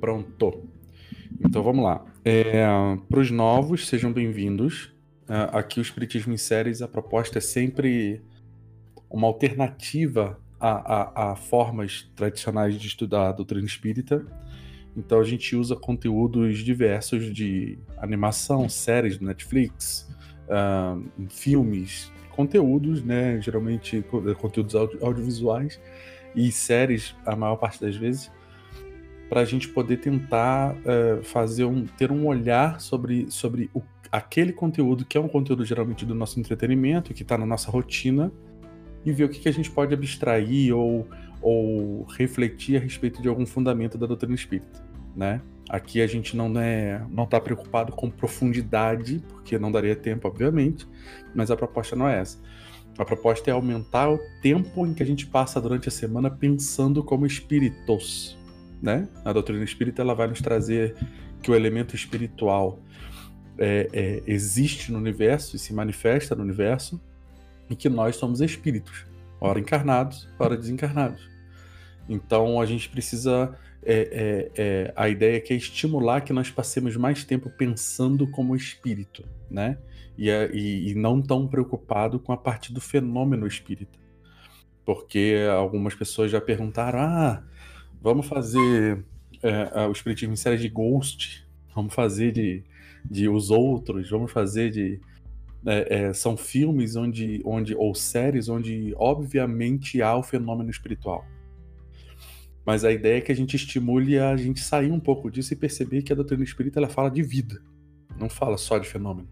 Pronto. Então vamos lá. É, Para os novos, sejam bem-vindos. É, aqui o Espiritismo em Séries, a proposta é sempre uma alternativa a, a, a, formas tradicionais de estudar a doutrina espírita. Então a gente usa conteúdos diversos de animação, séries do Netflix, uh, filmes, conteúdos, né? Geralmente conteúdos audio, audiovisuais e séries, a maior parte das vezes, para a gente poder tentar uh, fazer um, ter um olhar sobre, sobre o, aquele conteúdo que é um conteúdo geralmente do nosso entretenimento, que está na nossa rotina, e ver o que, que a gente pode abstrair ou, ou refletir a respeito de algum fundamento da doutrina espírita, né? Aqui a gente não é, não está preocupado com profundidade, porque não daria tempo, obviamente, mas a proposta não é essa. A proposta é aumentar o tempo em que a gente passa durante a semana pensando como espíritos, né? A doutrina espírita ela vai nos trazer que o elemento espiritual é, é, existe no universo e se manifesta no universo e que nós somos espíritos, ora encarnados, ora desencarnados. Então a gente precisa é, é, é, a ideia é que é estimular que nós passemos mais tempo pensando como espírito, né? E, é, e, e não tão preocupado com a parte do fenômeno espírita. Porque algumas pessoas já perguntaram: ah, vamos fazer é, o Espiritismo em série de Ghost, vamos fazer de, de Os Outros, vamos fazer de. É, é, são filmes onde, onde, ou séries onde, obviamente, há o fenômeno espiritual. Mas a ideia é que a gente estimule a gente sair um pouco disso e perceber que a doutrina espírita ela fala de vida, não fala só de fenômeno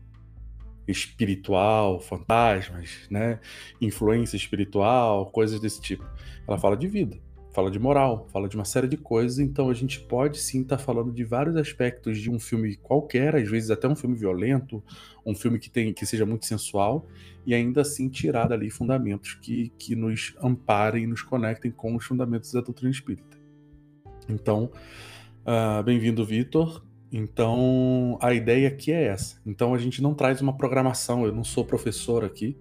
espiritual, fantasmas, né? influência espiritual, coisas desse tipo. Ela fala de vida fala de moral, fala de uma série de coisas, então a gente pode sim estar tá falando de vários aspectos de um filme qualquer, às vezes até um filme violento, um filme que, tem, que seja muito sensual, e ainda assim tirar dali fundamentos que, que nos amparem e nos conectem com os fundamentos da doutrina espírita. Então, uh, bem-vindo, Vitor. Então, a ideia aqui é essa. Então, a gente não traz uma programação, eu não sou professor aqui,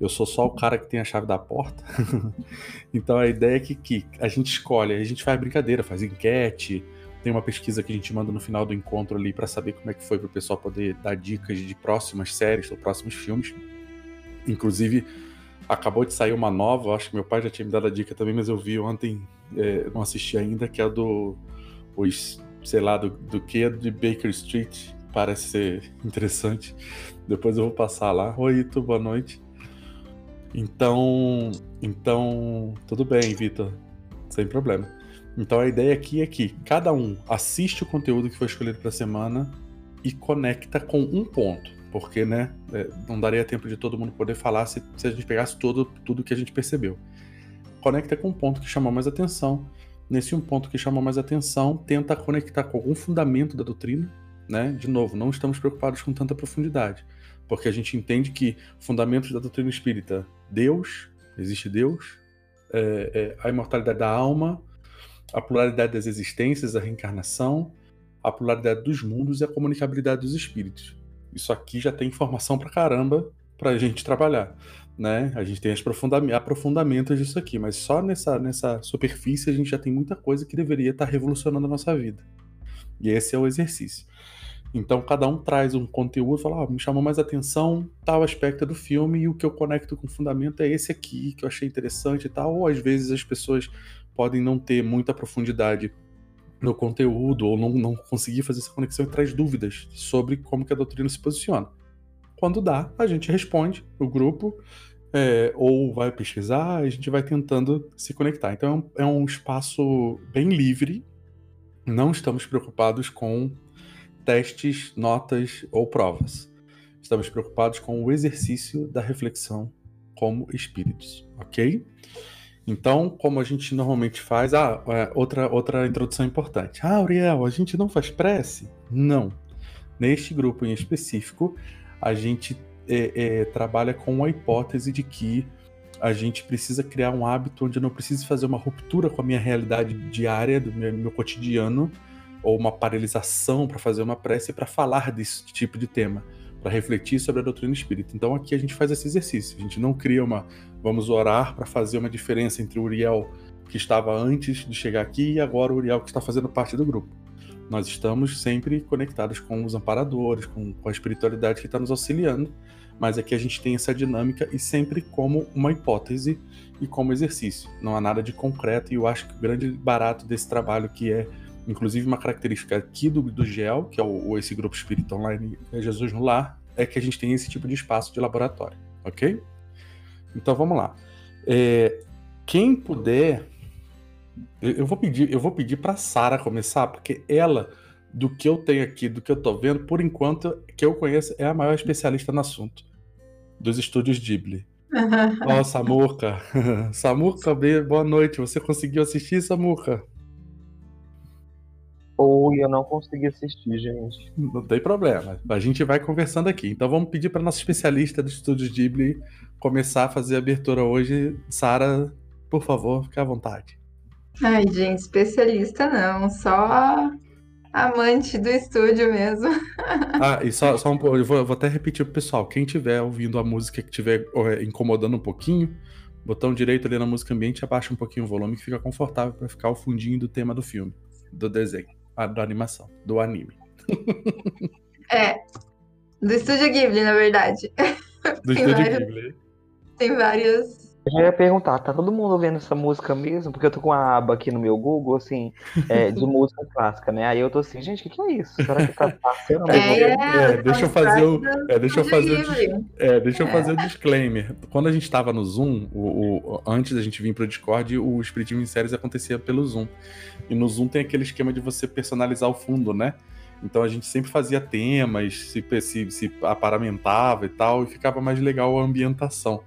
eu sou só o cara que tem a chave da porta. então a ideia é que, que, a gente escolhe, a gente faz brincadeira, faz enquete, tem uma pesquisa que a gente manda no final do encontro ali para saber como é que foi para o pessoal poder dar dicas de próximas séries ou próximos filmes. Inclusive, acabou de sair uma nova, acho que meu pai já tinha me dado a dica também, mas eu vi ontem, é, não assisti ainda, que é do os, sei lá, do, do que de Baker Street. Parece ser interessante. Depois eu vou passar lá. Oi, Ito, boa noite. Então, então, tudo bem, Vitor, sem problema. Então a ideia aqui é que cada um assiste o conteúdo que foi escolhido para a semana e conecta com um ponto, porque né, é, não daria tempo de todo mundo poder falar se, se a gente pegasse todo, tudo que a gente percebeu. Conecta com um ponto que chamou mais atenção. Nesse um ponto que chamou mais atenção, tenta conectar com algum fundamento da doutrina. Né? De novo, não estamos preocupados com tanta profundidade porque a gente entende que fundamentos da doutrina espírita, Deus, existe Deus, é, é, a imortalidade da alma, a pluralidade das existências, a reencarnação, a pluralidade dos mundos e a comunicabilidade dos espíritos. Isso aqui já tem informação pra caramba pra gente trabalhar, né? A gente tem os aprofundamentos disso aqui, mas só nessa, nessa superfície a gente já tem muita coisa que deveria estar revolucionando a nossa vida. E esse é o exercício. Então cada um traz um conteúdo, fala, ah, me chamou mais atenção tal aspecto do filme e o que eu conecto com o fundamento é esse aqui que eu achei interessante e tal. Ou às vezes as pessoas podem não ter muita profundidade no conteúdo ou não, não conseguir fazer essa conexão e traz dúvidas sobre como que a doutrina se posiciona. Quando dá, a gente responde o grupo é, ou vai pesquisar, a gente vai tentando se conectar. Então é um, é um espaço bem livre. Não estamos preocupados com testes, notas ou provas. Estamos preocupados com o exercício da reflexão como espíritos, ok? Então, como a gente normalmente faz, ah, é, outra, outra introdução importante. Ah, Auriel, a gente não faz prece? Não. Neste grupo em específico, a gente é, é, trabalha com a hipótese de que a gente precisa criar um hábito onde eu não preciso fazer uma ruptura com a minha realidade diária, do meu, meu cotidiano, ou uma paralisação para fazer uma prece para falar desse tipo de tema, para refletir sobre a doutrina espírita. Então aqui a gente faz esse exercício. A gente não cria uma vamos orar para fazer uma diferença entre Uriel que estava antes de chegar aqui, e agora o Uriel, que está fazendo parte do grupo. Nós estamos sempre conectados com os amparadores, com, com a espiritualidade que está nos auxiliando, mas aqui a gente tem essa dinâmica e sempre como uma hipótese e como exercício. Não há nada de concreto, e eu acho que o grande barato desse trabalho, que é inclusive uma característica aqui do, do GEL, que é o, esse grupo espírita online é Jesus no Lar, é que a gente tem esse tipo de espaço de laboratório, ok? Então vamos lá. É, quem puder, eu vou pedir, eu vou pedir para Sara começar, porque ela, do que eu tenho aqui, do que eu tô vendo, por enquanto, que eu conheço, é a maior especialista no assunto dos estúdios Ghibli. Ó, oh, Samuca. Samuca, boa noite. Você conseguiu assistir, Samuca? Ou eu não consegui assistir, gente. Não tem problema. A gente vai conversando aqui. Então vamos pedir para nossa especialista do Estúdio Ghibli começar a fazer a abertura hoje. Sara, por favor, fique à vontade. Ai, gente, especialista não, só amante do estúdio mesmo. ah, e só, só um pouco, eu vou, eu vou até repetir pro pessoal, quem tiver ouvindo a música que estiver incomodando um pouquinho, botão direito ali na música ambiente, abaixa um pouquinho o volume que fica confortável para ficar o fundinho do tema do filme, do desenho da animação, do anime. É, do Estúdio Ghibli, na verdade. Do Estúdio vários, Ghibli. Tem vários eu já ia perguntar, tá todo mundo ouvindo essa música mesmo? Porque eu tô com a aba aqui no meu Google, assim, é, de música clássica, né? Aí eu tô assim, gente, o que, que, é isso? Será que tá passando? É, é, é, deixa eu fazer o. É, deixa eu fazer o, é, deixa eu fazer o disclaimer. Quando a gente tava no Zoom, o, o antes da gente vir pro Discord, o Espiritismo em Séries acontecia pelo Zoom. E no Zoom tem aquele esquema de você personalizar o fundo, né? Então a gente sempre fazia temas, se, se, se aparamentava e tal, e ficava mais legal a ambientação.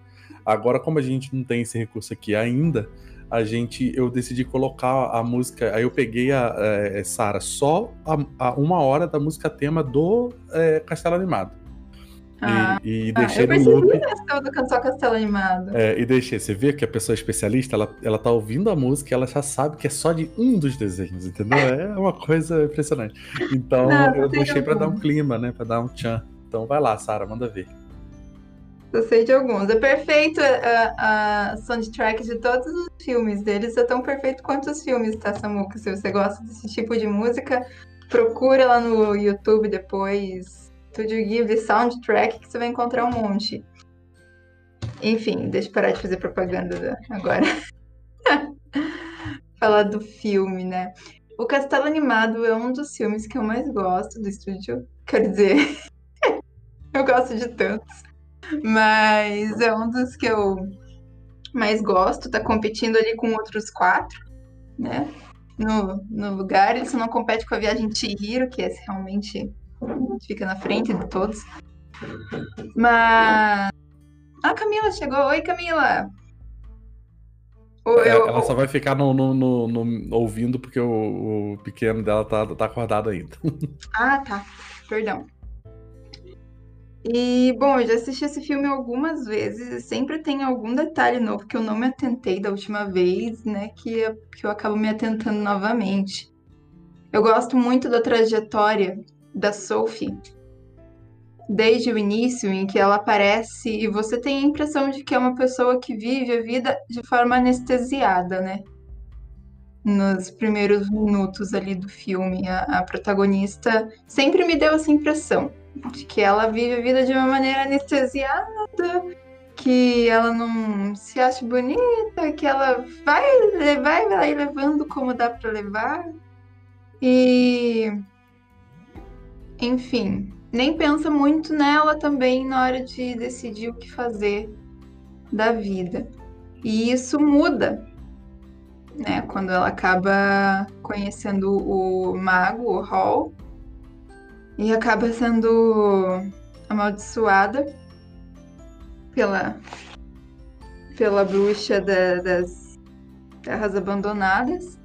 Agora, como a gente não tem esse recurso aqui ainda, a gente eu decidi colocar a música. Aí eu peguei a, a é, Sara só a, uma hora da música tema do é, Castelo Animado. Ah, e, e ah, deixei ah, no loop. do cantor Castelo Animado. É, e deixei. Você vê que a pessoa é especialista, ela, ela tá ouvindo a música e ela já sabe que é só de um dos desenhos, entendeu? É uma coisa impressionante. Então não, eu deixei para dar um clima, né? Para dar um tchan. Então vai lá, Sara, manda ver. Eu sei de alguns. É perfeito a, a soundtrack de todos os filmes deles. É tão perfeito quanto os filmes, tá, Samuca? Se você gosta desse tipo de música, procura lá no YouTube depois. Studio Ghibli Soundtrack, que você vai encontrar um monte. Enfim, deixa eu parar de fazer propaganda agora. Falar do filme, né? O Castelo Animado é um dos filmes que eu mais gosto do estúdio. Quer dizer, eu gosto de tantos. Mas é um dos que eu mais gosto, tá competindo ali com outros quatro, né? No, no lugar, ele só não compete com a Viagem Chihiro, que é realmente fica na frente de todos. Mas. Ah, Camila chegou. Oi, Camila! É, ela só vai ficar no, no, no, no ouvindo porque o, o, pequeno dela tá, tá acordado ainda. Ah, tá. Perdão. E, bom, eu já assisti esse filme algumas vezes e sempre tem algum detalhe novo que eu não me atentei da última vez, né? Que, que eu acabo me atentando novamente. Eu gosto muito da trajetória da Sophie, desde o início, em que ela aparece e você tem a impressão de que é uma pessoa que vive a vida de forma anestesiada, né? Nos primeiros minutos ali do filme, a, a protagonista sempre me deu essa impressão de que ela vive a vida de uma maneira anestesiada, que ela não se acha bonita, que ela vai, vai, vai levando como dá para levar. E enfim, nem pensa muito nela também na hora de decidir o que fazer da vida. E isso muda, né? Quando ela acaba conhecendo o mago, o Hall, e acaba sendo amaldiçoada pela pela bruxa da, das terras abandonadas.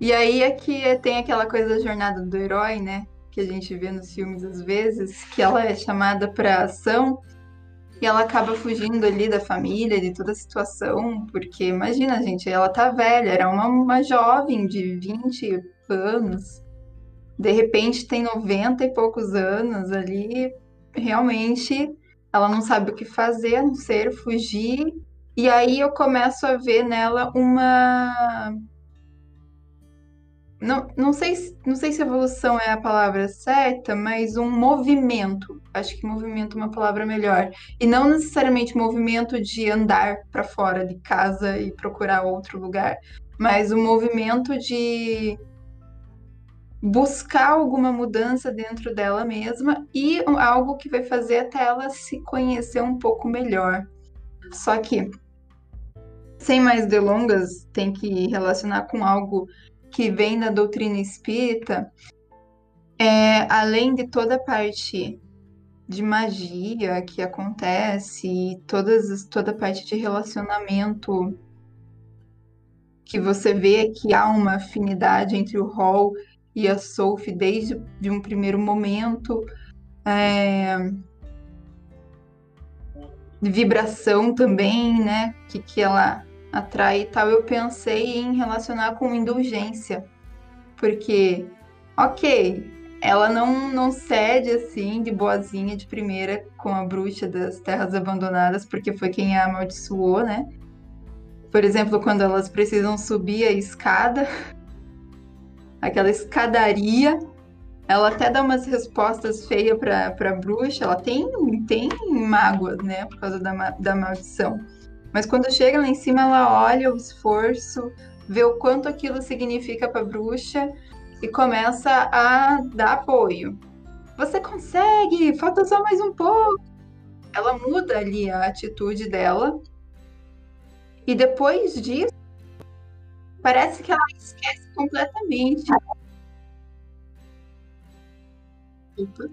E aí é que tem aquela coisa da jornada do herói, né? Que a gente vê nos filmes às vezes, que ela é chamada para ação e ela acaba fugindo ali da família, de toda a situação, porque imagina, gente, ela tá velha, era uma, uma jovem de 20 anos, de repente tem 90 e poucos anos ali, realmente ela não sabe o que fazer a não ser fugir E aí eu começo a ver nela uma não, não, sei, não sei se evolução é a palavra certa, mas um movimento. Acho que movimento é uma palavra melhor. E não necessariamente movimento de andar para fora de casa e procurar outro lugar, mas o um movimento de buscar alguma mudança dentro dela mesma e algo que vai fazer até ela se conhecer um pouco melhor. Só que, sem mais delongas, tem que relacionar com algo que vem da doutrina espírita, é, além de toda a parte de magia que acontece, todas, toda a parte de relacionamento que você vê que há uma afinidade entre o Hall e a Sophie desde de um primeiro momento. É, vibração também, né? Que, que ela atrai e tal, eu pensei em relacionar com indulgência. Porque, ok, ela não, não cede assim de boazinha de primeira com a bruxa das terras abandonadas, porque foi quem a amaldiçoou, né? Por exemplo, quando elas precisam subir a escada, aquela escadaria, ela até dá umas respostas feias pra, pra bruxa, ela tem, tem mágoas, né, por causa da, da maldição. Mas quando chega lá em cima, ela olha o esforço, vê o quanto aquilo significa para a bruxa e começa a dar apoio. Você consegue, falta só mais um pouco. Ela muda ali a atitude dela. E depois disso, parece que ela esquece completamente. Opa.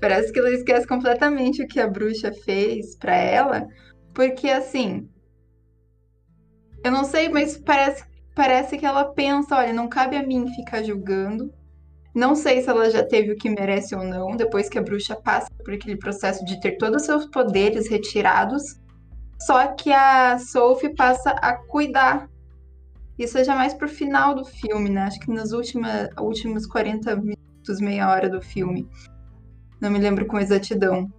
Parece que ela esquece completamente o que a bruxa fez para ela, porque assim, eu não sei, mas parece, parece que ela pensa, olha, não cabe a mim ficar julgando. Não sei se ela já teve o que merece ou não, depois que a bruxa passa por aquele processo de ter todos os seus poderes retirados. Só que a Sophie passa a cuidar. Isso é já mais pro final do filme, né? Acho que nos última, últimos 40 minutos, meia hora do filme não me lembro com exatidão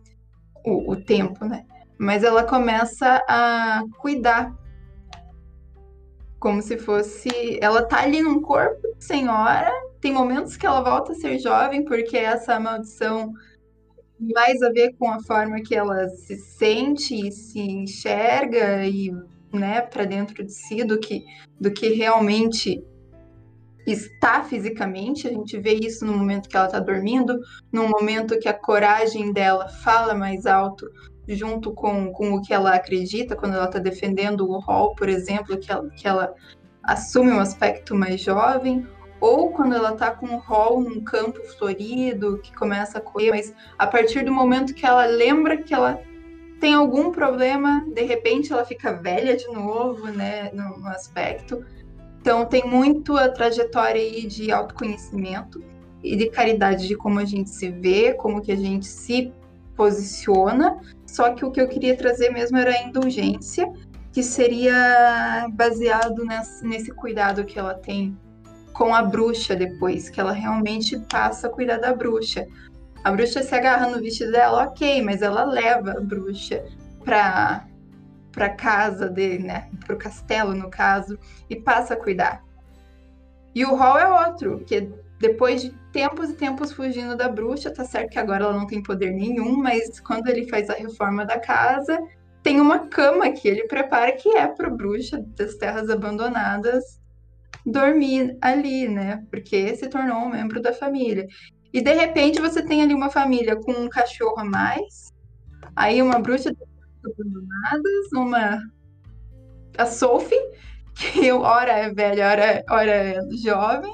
o, o tempo, né? Mas ela começa a cuidar como se fosse. Ela tá ali num corpo de senhora, tem momentos que ela volta a ser jovem, porque essa maldição mais a ver com a forma que ela se sente e se enxerga e né, para dentro de si do que, do que realmente está fisicamente, a gente vê isso no momento que ela está dormindo, no momento que a coragem dela fala mais alto junto com, com o que ela acredita, quando ela está defendendo o rol, por exemplo, que ela, que ela assume um aspecto mais jovem, ou quando ela está com o rol num campo florido, que começa a correr, mas a partir do momento que ela lembra que ela tem algum problema, de repente ela fica velha de novo, né, no, aspecto. Então tem muito a trajetória aí de autoconhecimento e de caridade de como a gente se vê, como que a gente se posiciona. Só que o que eu queria trazer mesmo era a indulgência, que seria baseado nesse cuidado que ela tem com a bruxa depois, que ela realmente passa a cuidar da bruxa. A bruxa se agarra no vestido dela, ok, mas ela leva a bruxa para para casa dele, né? Para o castelo, no caso, e passa a cuidar. E o Hall é outro, que depois de tempos e tempos fugindo da bruxa, tá certo que agora ela não tem poder nenhum, mas quando ele faz a reforma da casa, tem uma cama que ele prepara que é para bruxa das terras abandonadas dormir ali, né? Porque se tornou um membro da família. E de repente você tem ali uma família com um cachorro a mais, aí uma bruxa abandonadas, uma a Sophie, que ora é velha, ora, ora é jovem,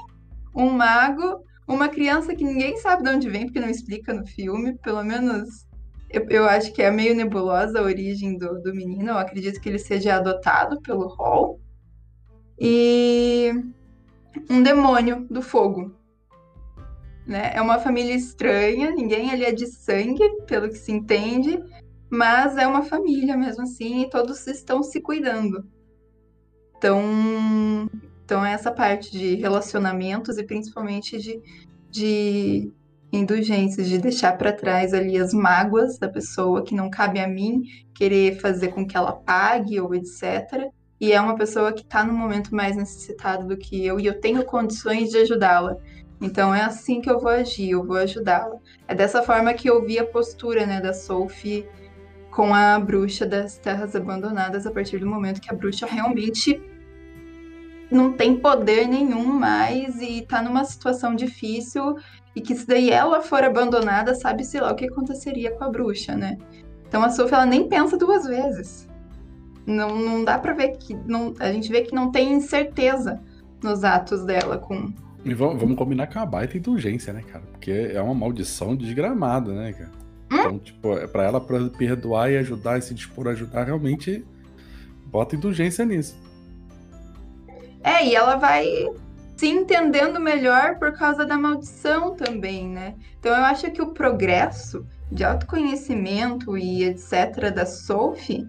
um mago, uma criança que ninguém sabe de onde vem, porque não explica no filme, pelo menos eu, eu acho que é meio nebulosa a origem do, do menino, eu acredito que ele seja adotado pelo Hall. E um demônio do fogo. Né? É uma família estranha, ninguém ali é de sangue, pelo que se entende, mas é uma família mesmo assim e todos estão se cuidando. Então, então é essa parte de relacionamentos e principalmente de, de indulgências, de deixar para trás ali as mágoas da pessoa que não cabe a mim querer fazer com que ela pague ou etc. E é uma pessoa que está no momento mais necessitado do que eu e eu tenho condições de ajudá-la. Então é assim que eu vou agir, eu vou ajudá-la. É dessa forma que eu vi a postura né, da Sophie com a bruxa das terras abandonadas a partir do momento que a bruxa realmente não tem poder nenhum mais e tá numa situação difícil e que se daí ela for abandonada, sabe-se lá o que aconteceria com a bruxa, né? Então a Sophie ela nem pensa duas vezes. Não, não dá para ver que não, a gente vê que não tem certeza nos atos dela com e vamos, vamos combinar com a baita indulgência, né, cara? Porque é uma maldição desgramada, né, cara? Hum? Então, tipo, é pra ela pra perdoar e ajudar e se dispor a ajudar, realmente bota indulgência nisso. É, e ela vai se entendendo melhor por causa da maldição também, né? Então eu acho que o progresso de autoconhecimento e etc. da Sophie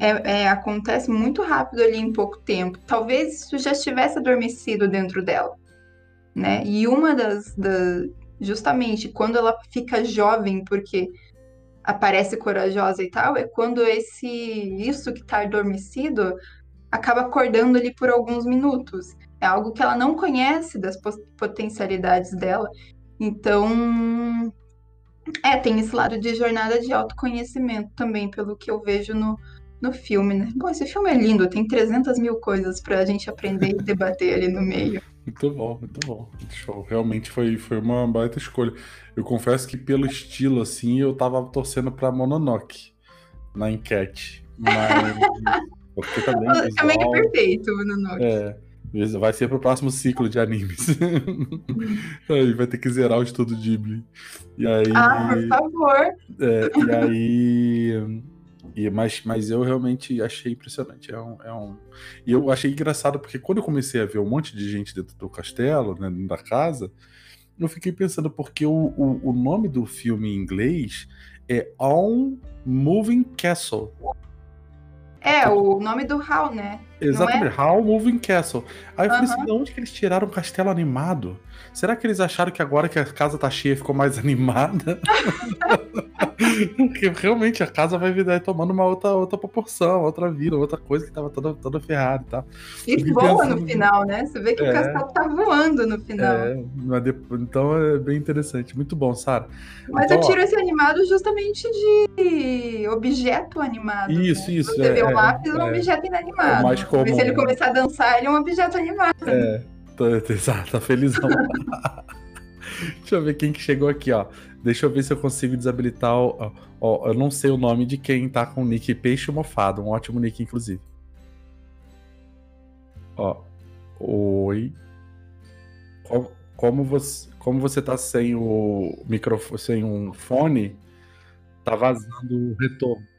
é, é, acontece muito rápido ali em pouco tempo. Talvez isso já estivesse adormecido dentro dela né? E uma das, das justamente quando ela fica jovem, porque aparece corajosa e tal, é quando esse isso que está adormecido acaba acordando ali por alguns minutos. É algo que ela não conhece das potencialidades dela. Então, é, tem esse lado de jornada de autoconhecimento também, pelo que eu vejo no, no filme, né? Bom, esse filme é lindo, tem 300 mil coisas pra gente aprender e debater ali no meio. Muito bom, muito bom. Show. Realmente foi, foi uma baita escolha. Eu confesso que pelo estilo, assim, eu tava torcendo pra Mononoke na enquete. Mas. porque também. Visual, também é perfeito, Mononoke. É. Vai ser pro próximo ciclo de animes. aí vai ter que zerar o estudo Ghibli. E aí. Ah, por favor. É, e aí. E, mas, mas eu realmente achei impressionante. É um, é um... E eu achei engraçado porque quando eu comecei a ver um monte de gente dentro do castelo, né, dentro da casa, eu fiquei pensando porque o, o, o nome do filme em inglês é On Moving Castle. É, o nome do Hal, né? Exatamente, é? Hal Moving Castle. Aí eu falei assim, de onde que eles tiraram o castelo animado? Será que eles acharam que agora que a casa tá cheia ficou mais animada? Porque realmente a casa vai vir tomando uma outra, outra proporção, outra vida, outra coisa que tava toda, toda ferrada e tal. E voa pensando... no final, né? Você vê que é, o castelo tá voando no final. É, então é bem interessante. Muito bom, Sara. Mas então, eu tiro ó, esse animado justamente de objeto animado. Isso, né? isso. Você é, vê o é, lápis é, um objeto inanimado. É mais comum. Mas se ele começar a dançar, ele é um objeto animado. É. Exato, tá felizão. Deixa eu ver quem que chegou aqui, ó. Deixa eu ver se eu consigo desabilitar o. Ó, eu não sei o nome de quem tá com o nick Peixe Mofado. Um ótimo nick, inclusive. Ó. Oi. Como, como, você, como você tá sem o microfone, sem um fone, tá vazando o retorno.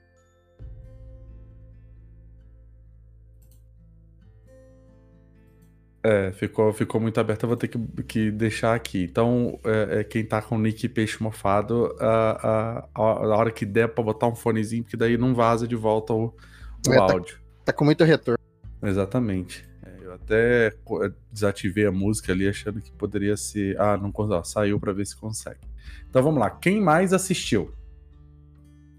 É, ficou, ficou muito aberto, eu vou ter que, que deixar aqui. Então, é, é quem tá com o nick peixe mofado, a, a, a hora que der pra botar um fonezinho, porque daí não vaza de volta o, o é, tá áudio. Tá, tá, com muito retorno. Exatamente. É, eu até é, desativei a música ali, achando que poderia ser. Ah, não. Saiu pra ver se consegue. Então vamos lá. Quem mais assistiu?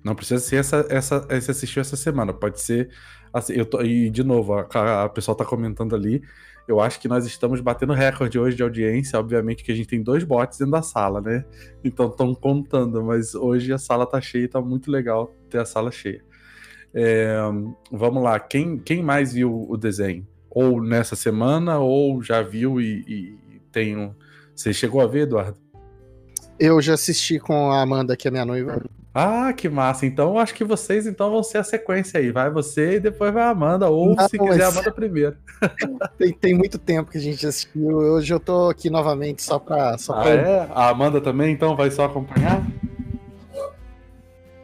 Não precisa ser essa, essa, esse assistiu essa semana, pode ser. Assim, eu tô, e de novo, a, a pessoa tá comentando ali. Eu acho que nós estamos batendo recorde hoje de audiência. Obviamente que a gente tem dois bots dentro da sala, né? Então estão contando, mas hoje a sala tá cheia, tá muito legal ter a sala cheia. É, vamos lá, quem, quem mais viu o desenho? Ou nessa semana, ou já viu e, e tem um. Você chegou a ver, Eduardo? Eu já assisti com a Amanda, que é minha noiva. Ah, que massa. Então acho que vocês então vão ser a sequência aí. Vai você e depois vai a Amanda, ou Não, se quiser a Amanda primeiro. tem, tem, muito tempo que a gente assistiu. Hoje eu tô aqui novamente só pra. Só ah, pra... é? A Amanda também, então vai só acompanhar?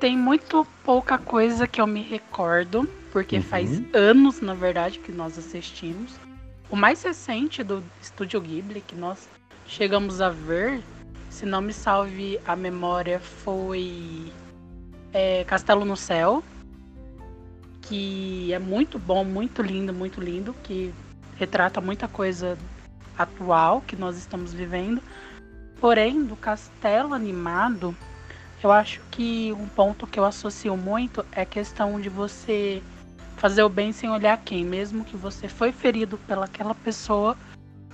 Tem muito pouca coisa que eu me recordo, porque uhum. faz anos, na verdade, que nós assistimos. O mais recente do Estúdio Ghibli que nós chegamos a ver se não me salve a memória, foi é, Castelo no Céu, que é muito bom, muito lindo, muito lindo, que retrata muita coisa atual que nós estamos vivendo. Porém, do castelo animado, eu acho que um ponto que eu associo muito é a questão de você fazer o bem sem olhar quem, mesmo que você foi ferido pelaquela pessoa,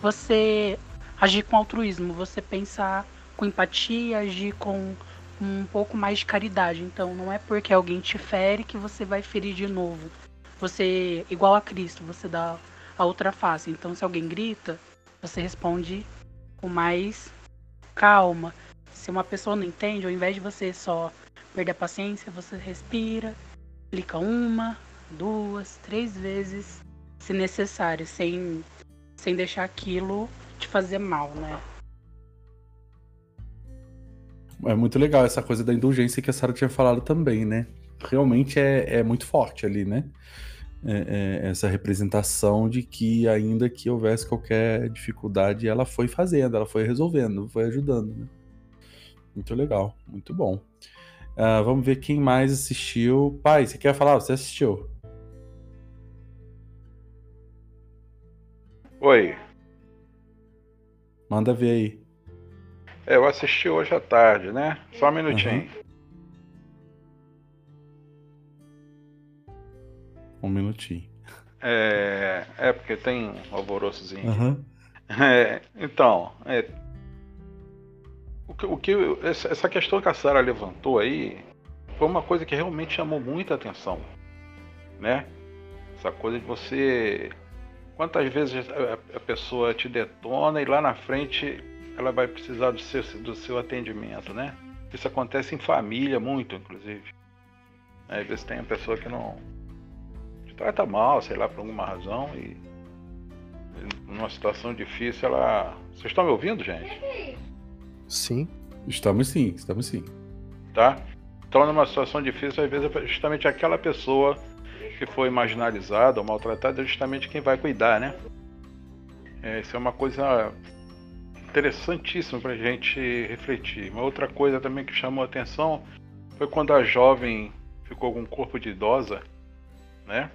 você agir com altruísmo, você pensar com empatia, agir com um pouco mais de caridade. Então, não é porque alguém te fere que você vai ferir de novo. Você, igual a Cristo, você dá a outra face. Então, se alguém grita, você responde com mais calma. Se uma pessoa não entende, ao invés de você só perder a paciência, você respira, clica uma, duas, três vezes, se necessário, sem, sem deixar aquilo te fazer mal, né? É muito legal essa coisa da indulgência que a Sarah tinha falado também, né? Realmente é, é muito forte ali, né? É, é, essa representação de que, ainda que houvesse qualquer dificuldade, ela foi fazendo, ela foi resolvendo, foi ajudando, né? Muito legal, muito bom. Uh, vamos ver quem mais assistiu. Pai, você quer falar? Você assistiu? Oi. Manda ver aí. É, eu assisti hoje à tarde, né? Só um minutinho. Uhum. Um minutinho. É, é porque tem um alvoroçozinho. Uhum. É, então, é, o que, o que essa questão que a Sara levantou aí foi uma coisa que realmente chamou muita atenção, né? Essa coisa de você quantas vezes a, pessoa te detona e lá na frente ela vai precisar do seu, do seu atendimento, né? Isso acontece em família muito, inclusive. Às vezes tem a pessoa que não te trata mal, sei lá, por alguma razão e numa situação difícil ela. Vocês estão me ouvindo, gente? Sim. Estamos sim, estamos sim. Tá? Então, numa situação difícil, às vezes é justamente aquela pessoa que foi marginalizada ou maltratada é justamente quem vai cuidar, né? É, isso é uma coisa interessantíssima para a gente refletir. Uma outra coisa também que chamou a atenção foi quando a jovem ficou com um corpo de idosa, né?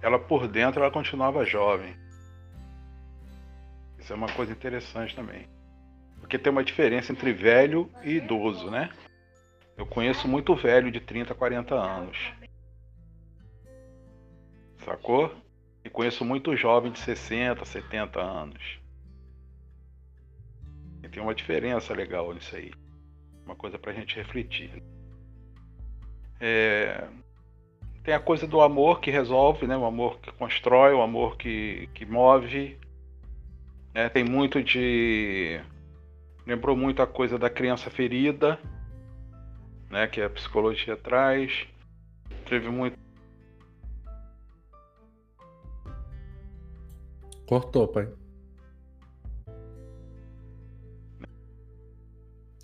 Ela por dentro ela continuava jovem. Isso é uma coisa interessante também. Porque tem uma diferença entre velho e idoso, né? Eu conheço muito velho de 30, 40 anos. Sacou? E conheço muito jovem de 60, 70 anos. E tem uma diferença legal nisso aí. Uma coisa pra gente refletir. É... Tem a coisa do amor que resolve, né? O amor que constrói, o amor que, que move. É, tem muito de Lembrou muito a coisa da criança ferida, né, que a psicologia traz. Teve muito. Cortou, pai.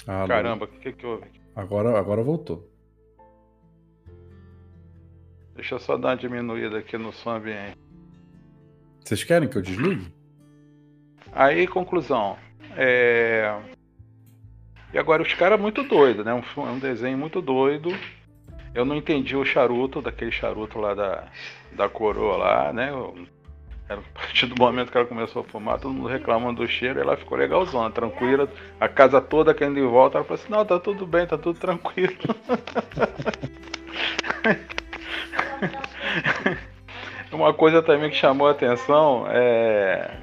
Alô. Caramba, o que, que houve? Agora, agora voltou. Deixa eu só dar uma diminuída aqui no som ambiente. Vocês querem que eu desligue? Aí, conclusão. É... E agora os caras muito doido, né? Um, um desenho muito doido. Eu não entendi o charuto, daquele charuto lá da, da coroa lá, né? A partir do momento que ela começou a fumar, todo mundo reclamando do cheiro, ela ficou legalzona, tranquila. A casa toda caindo em volta, ela falou assim, não, tá tudo bem, tá tudo tranquilo. Uma coisa também que chamou a atenção é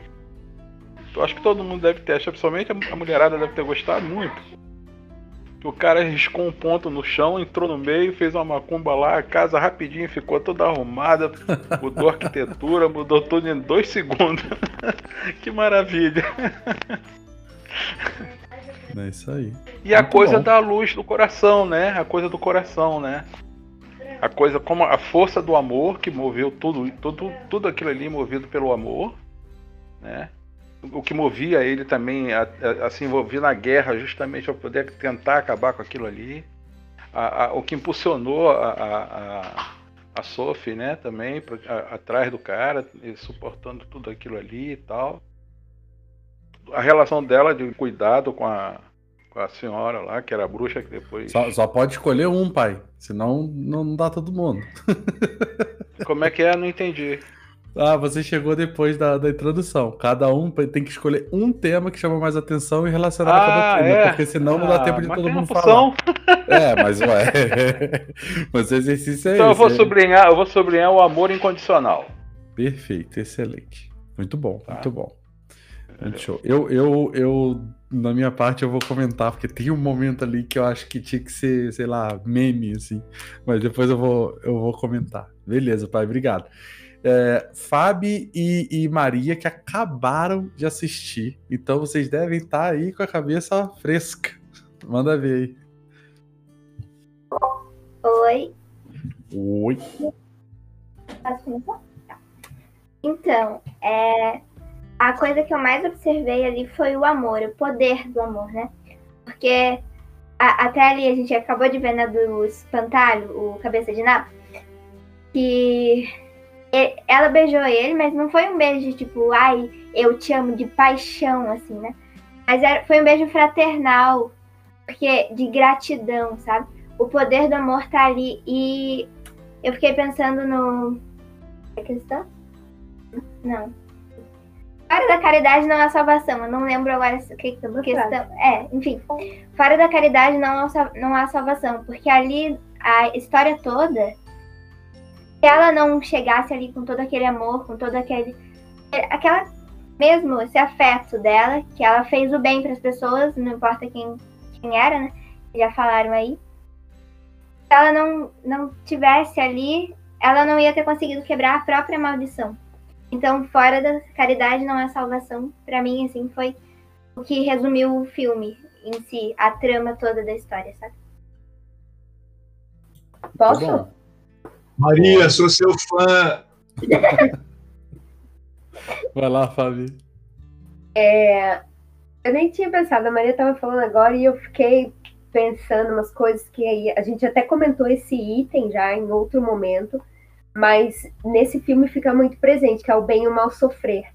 eu acho que todo mundo deve ter, principalmente a mulherada deve ter gostado muito. Que o cara riscou um ponto no chão, entrou no meio, fez uma macumba lá, a casa rapidinho ficou toda arrumada, mudou a arquitetura, mudou tudo em dois segundos. que maravilha! É isso aí. E a coisa bom. da luz do coração, né? A coisa do coração, né? A coisa como a força do amor que moveu tudo, tudo, tudo aquilo ali movido pelo amor, né? O que movia ele também a, a, a se envolver na guerra justamente para poder tentar acabar com aquilo ali. A, o que impulsionou a, a, Sophie, né, também, pra, atrás do cara, suportando tudo aquilo ali e tal. A relação dela de cuidado com a, com a senhora lá, que era a bruxa que depois. Só, só pode escolher um, pai. Senão não dá todo mundo. Como é que é? Não entendi. Ah, você chegou depois da, da introdução. Cada um tem que escolher um tema que chama mais atenção e relacionar ah, com a ah, é? porque senão não dá ah, tempo de todo mundo falar. É, mas ué. mas o exercício é então esse. eu vou sublinhar, eu vou sublinhar o amor incondicional. Perfeito, excelente. Muito bom, tá. muito bom. Muito show. Eu, eu, eu, na minha parte, eu vou comentar, porque tem um momento ali que eu acho que tinha que ser, sei lá, meme, assim. Mas depois eu vou, eu vou comentar. Beleza, pai, obrigado é, Fábio e, e, Maria que acabaram de assistir. Então vocês devem estar aí com a cabeça fresca. Manda ver aí. Oi. Oi. Então, é, a coisa que eu mais observei ali foi o amor, o poder do amor, né? Porque a, até ali a gente acabou de ver na né, do espantalho, o cabeça de nabo, que ela beijou ele, mas não foi um beijo tipo, ai, eu te amo de paixão, assim, né? Mas era, foi um beijo fraternal, porque de gratidão, sabe? O poder do amor tá ali. E eu fiquei pensando no. É questão? Não. Fora da caridade não há salvação. Eu não lembro agora o que questão. É, enfim. Fora da caridade não há, não há salvação. Porque ali a história toda ela não chegasse ali com todo aquele amor, com todo aquele. aquela. mesmo esse afeto dela, que ela fez o bem para as pessoas, não importa quem, quem era, né? Já falaram aí. Se ela não, não tivesse ali, ela não ia ter conseguido quebrar a própria maldição. Então, fora da caridade não é salvação. Para mim, assim, foi o que resumiu o filme em si, a trama toda da história, sabe? Posso? Maria, sou seu fã. Vai lá, Fabi. É, eu nem tinha pensado, a Maria estava falando agora e eu fiquei pensando umas coisas que aí, a gente até comentou esse item já em outro momento, mas nesse filme fica muito presente, que é o bem e o mal sofrer.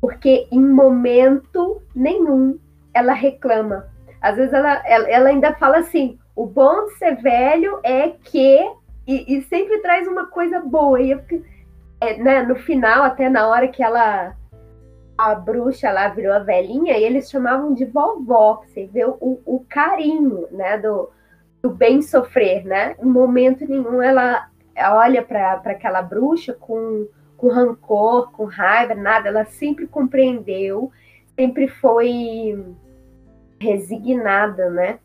Porque em momento nenhum ela reclama. Às vezes ela, ela, ela ainda fala assim: o bom de ser velho é que e, e sempre traz uma coisa boa. E eu, é, né, no final, até na hora que ela. A bruxa lá virou a velhinha, e eles chamavam de vovó. Você vê o, o carinho, né? Do, do bem sofrer, né? Em momento nenhum ela olha para aquela bruxa com, com rancor, com raiva, nada. Ela sempre compreendeu, sempre foi resignada, né?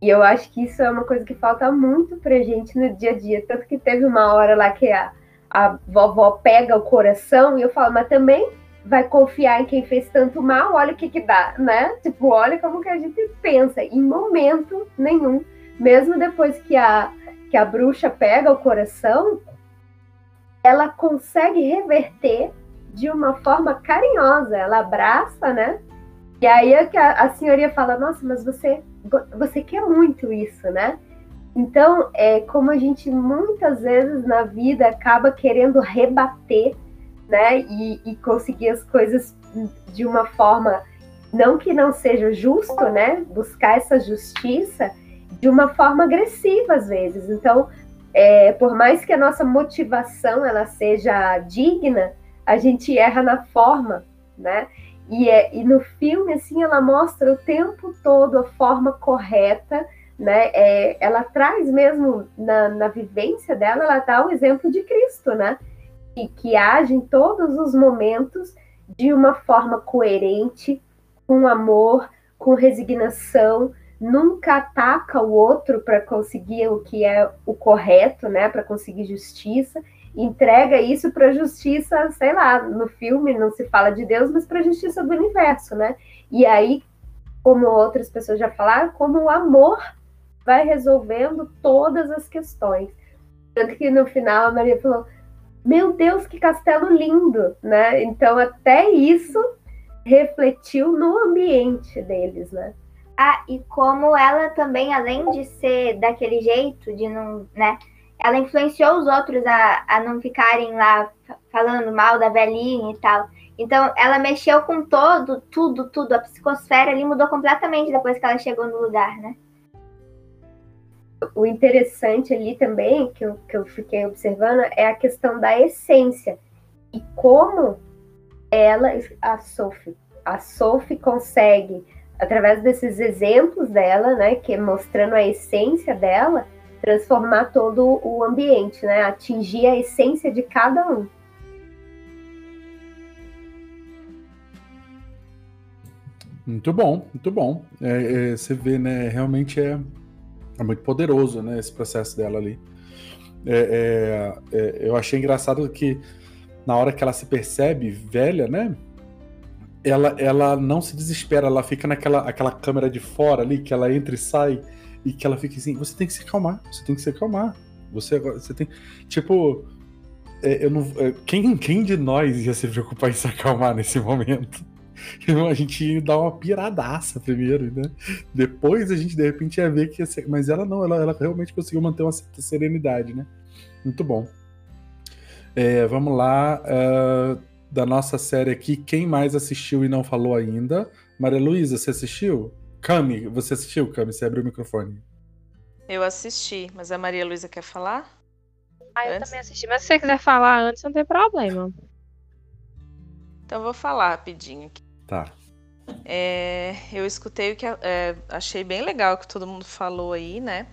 E eu acho que isso é uma coisa que falta muito pra gente no dia a dia. Tanto que teve uma hora lá que a, a vovó pega o coração e eu falo, mas também vai confiar em quem fez tanto mal, olha o que que dá, né? Tipo, olha como que a gente pensa. Em momento nenhum, mesmo depois que a, que a bruxa pega o coração, ela consegue reverter de uma forma carinhosa. Ela abraça, né? E aí a, a senhoria fala, nossa, mas você você quer muito isso, né? Então, é como a gente muitas vezes na vida acaba querendo rebater, né? E, e conseguir as coisas de uma forma, não que não seja justo, né? Buscar essa justiça de uma forma agressiva às vezes. Então, é, por mais que a nossa motivação ela seja digna, a gente erra na forma, né? E, é, e no filme, assim, ela mostra o tempo todo a forma correta, né? É, ela traz mesmo na, na vivência dela, ela dá o exemplo de Cristo, né? E que age em todos os momentos de uma forma coerente, com amor, com resignação, nunca ataca o outro para conseguir o que é o correto, né? Para conseguir justiça entrega isso para a justiça, sei lá, no filme não se fala de Deus, mas para a justiça do universo, né? E aí, como outras pessoas já falaram, como o amor vai resolvendo todas as questões. Tanto que no final a Maria falou: Meu Deus, que castelo lindo, né? Então, até isso refletiu no ambiente deles, né? Ah, e como ela também, além de ser daquele jeito, de não, né? Ela influenciou os outros a, a não ficarem lá falando mal da velhinha e tal. Então, ela mexeu com todo, tudo, tudo. A psicosfera ali mudou completamente depois que ela chegou no lugar, né? O interessante ali também, que eu, que eu fiquei observando, é a questão da essência. e como ela, a Sophie, a Sophie consegue, através desses exemplos dela, né, que é mostrando a essência dela, transformar todo o ambiente, né, atingir a essência de cada um. Muito bom, muito bom. É, é, você vê, né? Realmente é, é, muito poderoso, né? Esse processo dela ali. É, é, é, eu achei engraçado que na hora que ela se percebe velha, né? Ela, ela não se desespera, ela fica naquela aquela câmera de fora ali, que ela entra e sai, e que ela fica assim: você tem que se acalmar, você tem que se acalmar. Você, você tem. Tipo, eu não, quem, quem de nós ia se preocupar em se acalmar nesse momento? a gente ia dar uma piradaça primeiro, né? Depois a gente de repente ia ver que ia ser. Mas ela não, ela, ela realmente conseguiu manter uma certa serenidade, né? Muito bom. É, vamos lá. Uh, da nossa série aqui, quem mais assistiu e não falou ainda? Maria Luísa, você assistiu? Cami, você assistiu, Cami? Você abriu o microfone. Eu assisti, mas a Maria Luísa quer falar? Ah, eu antes? também assisti, mas se você quiser falar antes, não tem problema. Então eu vou falar rapidinho aqui. Tá. É, eu escutei o que é, achei bem legal o que todo mundo falou aí, né?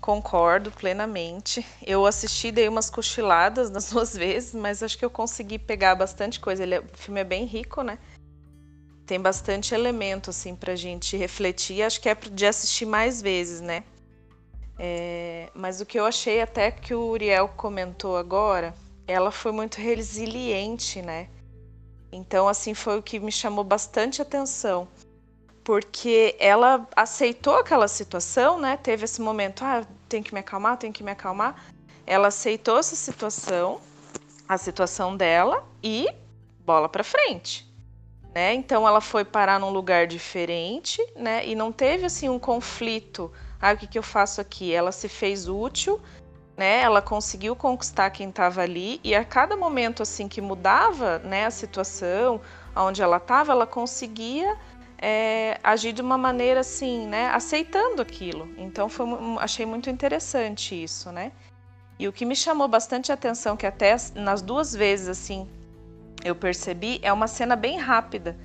Concordo plenamente. Eu assisti, dei umas cochiladas nas duas vezes, mas acho que eu consegui pegar bastante coisa. Ele é, o filme é bem rico, né? Tem bastante elemento, assim, pra gente refletir. Acho que é de assistir mais vezes, né? É, mas o que eu achei até que o Uriel comentou agora, ela foi muito resiliente, né? Então, assim, foi o que me chamou bastante atenção. Porque ela aceitou aquela situação, né? Teve esse momento, ah, tem que me acalmar, tem que me acalmar. Ela aceitou essa situação, a situação dela e bola para frente. Né? Então ela foi parar num lugar diferente, né? E não teve assim um conflito. Ah, o que, que eu faço aqui? Ela se fez útil né? Ela conseguiu conquistar quem estava ali e a cada momento assim que mudava, né, a situação, onde ela estava, ela conseguia é, agir de uma maneira assim, né, aceitando aquilo. Então foi, achei muito interessante isso, né? E o que me chamou bastante atenção, que até nas duas vezes assim eu percebi, é uma cena bem rápida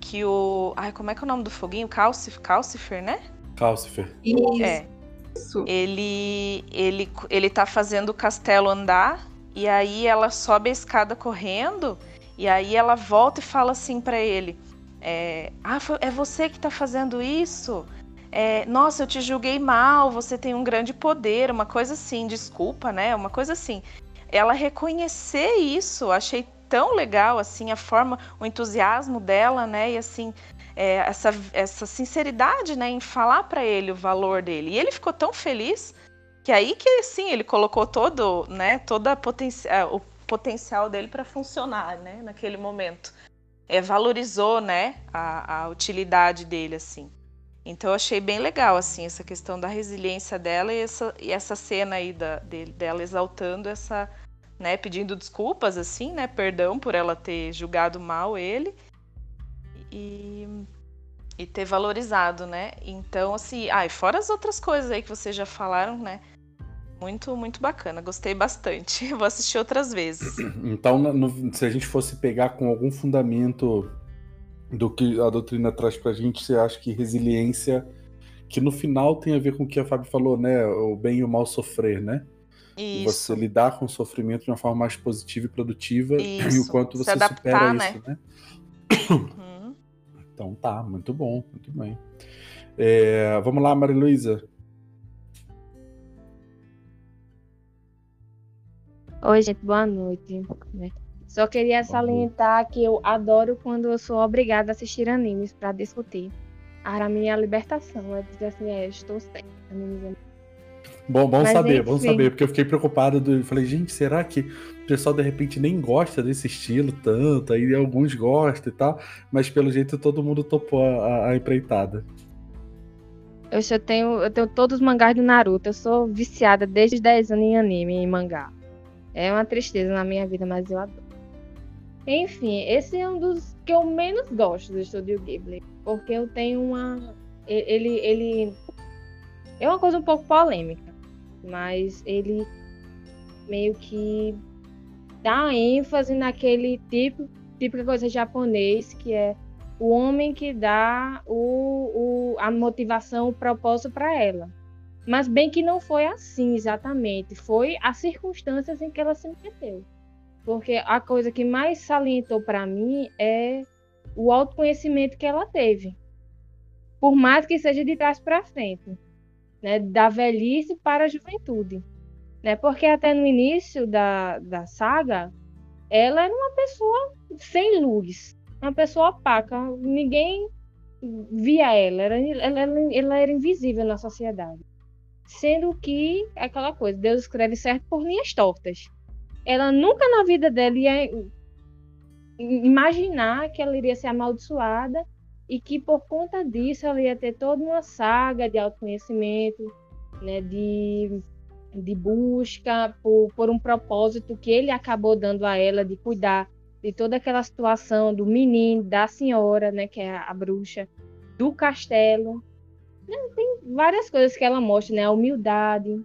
que o, ai, como é que é o nome do foguinho? Calcifer, Calcifer, né? Calcifer. Isso. É. Isso. Ele, ele, ele tá fazendo o castelo andar e aí ela sobe a escada correndo e aí ela volta e fala assim para ele: é, Ah, é você que tá fazendo isso? É, Nossa, eu te julguei mal, você tem um grande poder, uma coisa assim, desculpa, né? Uma coisa assim. Ela reconhecer isso, achei tão legal assim a forma, o entusiasmo dela, né? E assim, é, essa, essa sinceridade né, em falar para ele o valor dele. E ele ficou tão feliz que aí que sim, ele colocou todo, né, toda a potencia, é, o potencial dele para funcionar, né, naquele momento. É, valorizou, né, a, a utilidade dele assim. Então eu achei bem legal assim essa questão da resiliência dela e essa, e essa cena aí da, de, dela exaltando essa, né, pedindo desculpas assim, né, perdão por ela ter julgado mal ele e, e ter valorizado, né? Então, assim, ah, e fora as outras coisas aí que vocês já falaram, né? Muito, muito bacana, gostei bastante. Vou assistir outras vezes. Então, no, se a gente fosse pegar com algum fundamento do que a doutrina traz pra gente, você acha que resiliência, que no final tem a ver com o que a Fábio falou, né? O bem e o mal sofrer, né? Isso. Você lidar com o sofrimento de uma forma mais positiva e produtiva isso. e o quanto você adaptar, supera né? isso, né? Uhum. Então tá, muito bom, muito bem. É, vamos lá, Maria Luísa. Oi, gente, boa noite. Só queria salientar que eu adoro quando eu sou obrigada a assistir animes para discutir. A minha libertação é dizer assim, é, estou certa. Bom, bom Mas, saber, enfim. bom saber, porque eu fiquei preocupado. Do, falei, gente, será que o pessoal de repente nem gosta desse estilo tanto? Aí alguns gostam e tal, mas pelo jeito todo mundo topou a, a empreitada. Eu já tenho, eu tenho todos os mangás do Naruto. Eu sou viciada desde os 10 anos em anime, em mangá. É uma tristeza na minha vida, mas eu adoro. Enfim, esse é um dos que eu menos gosto do Estúdio Ghibli, porque eu tenho uma ele ele é uma coisa um pouco polêmica mas ele meio que dá ênfase naquele tipo, típica coisa japonês, que é o homem que dá o, o, a motivação, o propósito para ela. Mas bem que não foi assim exatamente, foi as circunstâncias em que ela se meteu. Porque a coisa que mais salientou para mim é o autoconhecimento que ela teve. Por mais que seja de trás para frente, né, da velhice para a juventude. Né? Porque até no início da, da saga, ela era uma pessoa sem luz, uma pessoa opaca, ninguém via ela, ela, ela, ela era invisível na sociedade. Sendo que, aquela coisa, Deus escreve certo por linhas tortas. Ela nunca na vida dela ia imaginar que ela iria ser amaldiçoada e que por conta disso ela ia ter toda uma saga de autoconhecimento, né, de, de busca por, por um propósito que ele acabou dando a ela de cuidar de toda aquela situação do menino, da senhora, né, que é a, bruxa, do castelo. Né, tem várias coisas que ela mostra, né, a humildade.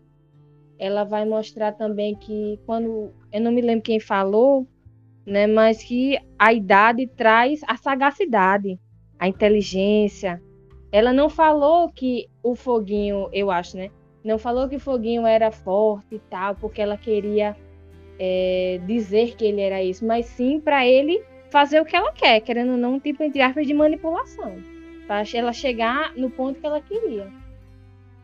Ela vai mostrar também que quando eu não me lembro quem falou, né, mas que a idade traz a sagacidade, a inteligência. Ela não falou que o foguinho, eu acho, né? Não falou que o foguinho era forte e tal, porque ela queria é, dizer que ele era isso, mas sim para ele fazer o que ela quer, querendo ou não, um tipo, entre aspas, de manipulação. Para ela chegar no ponto que ela queria.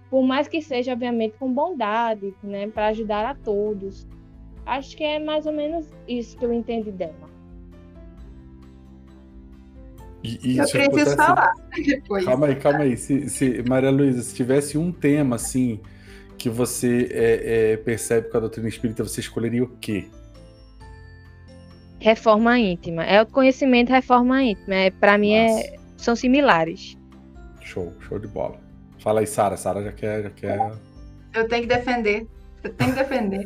Por mais que seja, obviamente, com bondade, né? Para ajudar a todos. Acho que é mais ou menos isso que eu entendi dela. E, e eu preciso pudesse... falar depois. Calma aí, calma aí. Se, se, Maria Luísa, se tivesse um tema assim que você é, é, percebe com a doutrina espírita, você escolheria o quê? Reforma íntima. É o conhecimento reforma íntima. É, para mim é, são similares. Show, show de bola. Fala aí, Sara. Sara já quer, já quer. Eu tenho que defender. Eu tenho que defender.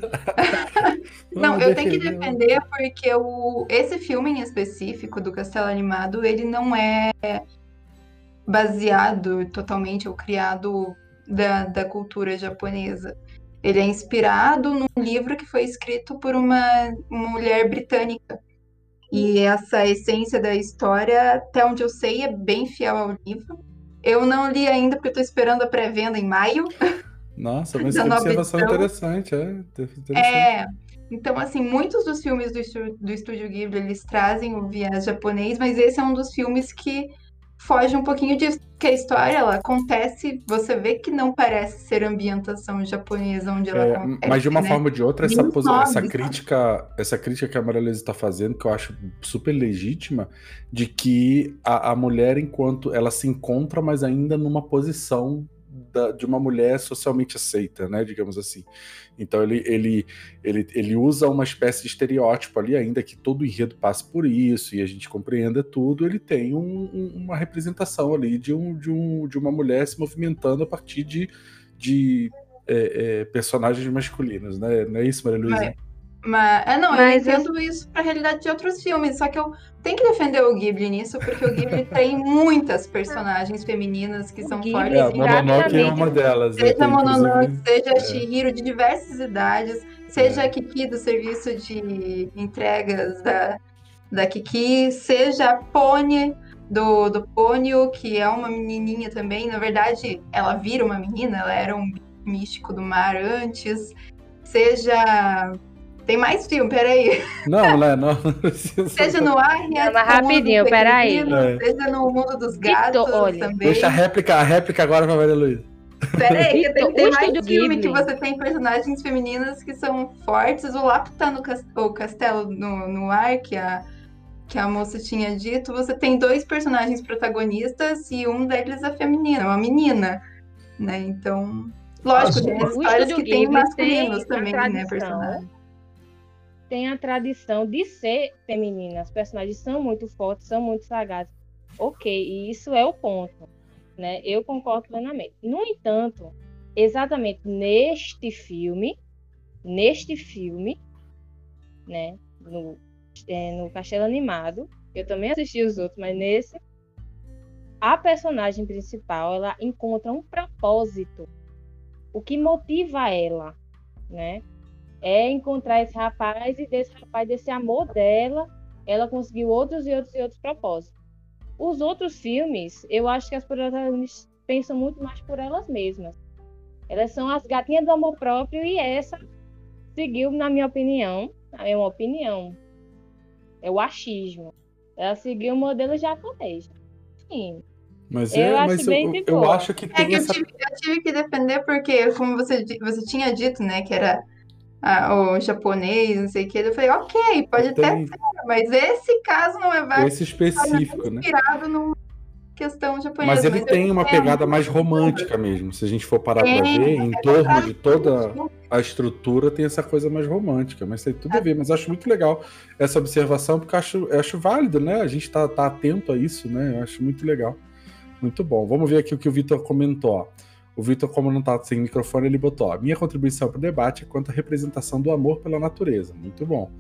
Não, eu tenho que defender porque o, esse filme em específico do Castelo Animado, ele não é baseado totalmente ou criado da, da cultura japonesa. Ele é inspirado num livro que foi escrito por uma, uma mulher britânica. E essa essência da história, até onde eu sei, é bem fiel ao livro. Eu não li ainda porque estou esperando a pré-venda em maio. Nossa, mas que observação interessante, é. Interessante. É. Então, assim, muitos dos filmes do, do Estúdio Ghibli, eles trazem o viés japonês, mas esse é um dos filmes que foge um pouquinho disso, que a história ela acontece, você vê que não parece ser ambientação japonesa onde ela é, acontece, Mas de uma né? forma ou de outra, essa, essa crítica, essa crítica que a Maria está fazendo, que eu acho super legítima, de que a, a mulher, enquanto ela se encontra, mas ainda numa posição da, de uma mulher socialmente aceita, né, digamos assim. Então ele, ele, ele, ele usa uma espécie de estereótipo ali, ainda que todo o enredo passe por isso e a gente compreenda tudo, ele tem um, um, uma representação ali de, um, de, um, de uma mulher se movimentando a partir de, de é, é, personagens masculinos, né? Não é isso, Maria Luísa? É. Mas, é, não, Mas eu entendo isso pra realidade de outros filmes, só que eu tenho que defender o Ghibli nisso, porque o Ghibli tem muitas personagens femininas que o são Ghibli, fortes. É, Mononoke é uma delas. Seja a Mononoke, seja é. Shihiro, de diversas idades, seja é. a Kiki do serviço de entregas da, da Kiki, seja a Pony do, do Ponyo, que é uma menininha também. Na verdade, ela vira uma menina, ela era um místico do mar antes. Seja tem mais filme, peraí. Não, né? Não, não Seja no ar, é Mas rapidinho, peraí. É. Seja no mundo dos gatos olha, também. Deixa a réplica, a réplica agora pra Maria Luísa. Peraí, que tem, tem mais filme que você tem personagens femininas que são fortes. O Lapo tá no o castelo no, no ar, que a, que a moça tinha dito. Você tem dois personagens protagonistas e um deles é feminina, uma menina. Né? Então, lógico, tem histórias que tem masculinos também, né, personagens tem a tradição de ser feminina. As personagens são muito fortes, são muito sagazes. Ok, e isso é o ponto. Né? Eu concordo plenamente. No entanto, exatamente neste filme, neste filme, né, no, é, no Castelo Animado, eu também assisti os outros, mas nesse, a personagem principal, ela encontra um propósito. O que motiva ela, né? É encontrar esse rapaz e desse rapaz, desse amor dela, ela conseguiu outros e outros e outros propósitos. Os outros filmes, eu acho que as protagonistas pensam muito mais por elas mesmas. Elas são as gatinhas do amor próprio e essa seguiu, na minha opinião, é uma opinião, é o achismo. Ela seguiu o modelo japonês. Sim. Mas, é, eu, acho mas eu, eu, acho que tem é que essa... eu, tive, eu tive que defender porque, como você, você tinha dito, né, que era ah, o japonês, não sei o que. Eu falei, ok, pode até ser, mas esse caso não é válido. Esse específico, né? Inspirado numa questão japonesa. Mas ele mas tem uma pegada mais romântica mesmo. Se a gente for parar é, pra ver, em é torno de toda a estrutura tem essa coisa mais romântica. Mas tem tudo a ver. Mas acho muito legal essa observação, porque eu acho, acho válido, né? A gente tá, tá atento a isso, né? Eu acho muito legal. Muito bom. Vamos ver aqui o que o Vitor comentou. Ó. O Vitor, como não está sem microfone, ele botou: a minha contribuição para o debate é quanto à representação do amor pela natureza. Muito bom.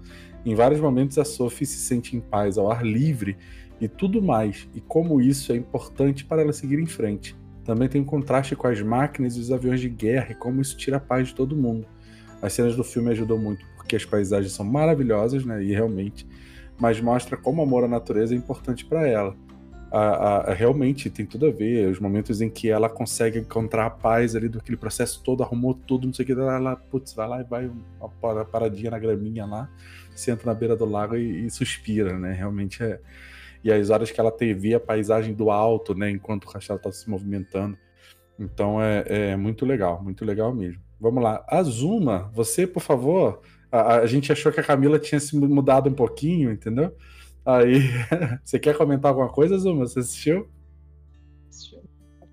Em vários momentos, a Sophie se sente em paz ao ar livre e tudo mais, e como isso é importante para ela seguir em frente. Também tem um contraste com as máquinas e os aviões de guerra e como isso tira a paz de todo mundo. As cenas do filme ajudam muito porque as paisagens são maravilhosas, né? E realmente, mas mostra como o amor à natureza é importante para ela a, a, realmente tem tudo a ver. Os momentos em que ela consegue encontrar a paz ali do aquele processo todo, arrumou tudo, não sei o que, ela, putz, vai lá e vai uma paradinha na graminha lá, senta na beira do lago e, e suspira, né? Realmente é. E as horas que ela vê a paisagem do alto, né? Enquanto o castelo está se movimentando. Então é, é, muito legal, muito legal mesmo. Vamos lá. Azuma, você, por favor. A, a gente achou que a Camila tinha se mudado um pouquinho, entendeu? Aí, você quer comentar alguma coisa, Zuma? Você assistiu?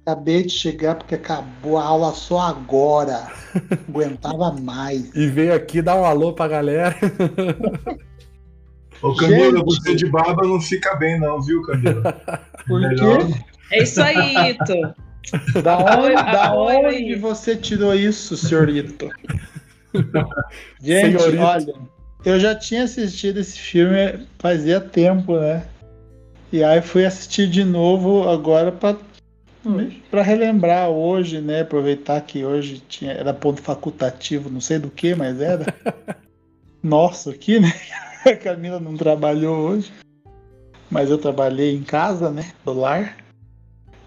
Acabei de chegar porque acabou a aula só agora. Aguentava mais. E veio aqui dar um alô pra galera. Ô Camila, você de barba não fica bem, não, viu, Camila? Por quê? É isso aí, Ito. Da onde, da onde você tirou isso, senhorito? Gente, senhorito. olha, eu já tinha assistido esse filme fazia tempo, né? E aí fui assistir de novo agora para para relembrar hoje, né? Aproveitar que hoje tinha era ponto facultativo, não sei do que, mas era. Nossa, aqui, né? A Camila não trabalhou hoje, mas eu trabalhei em casa, né? Do lar.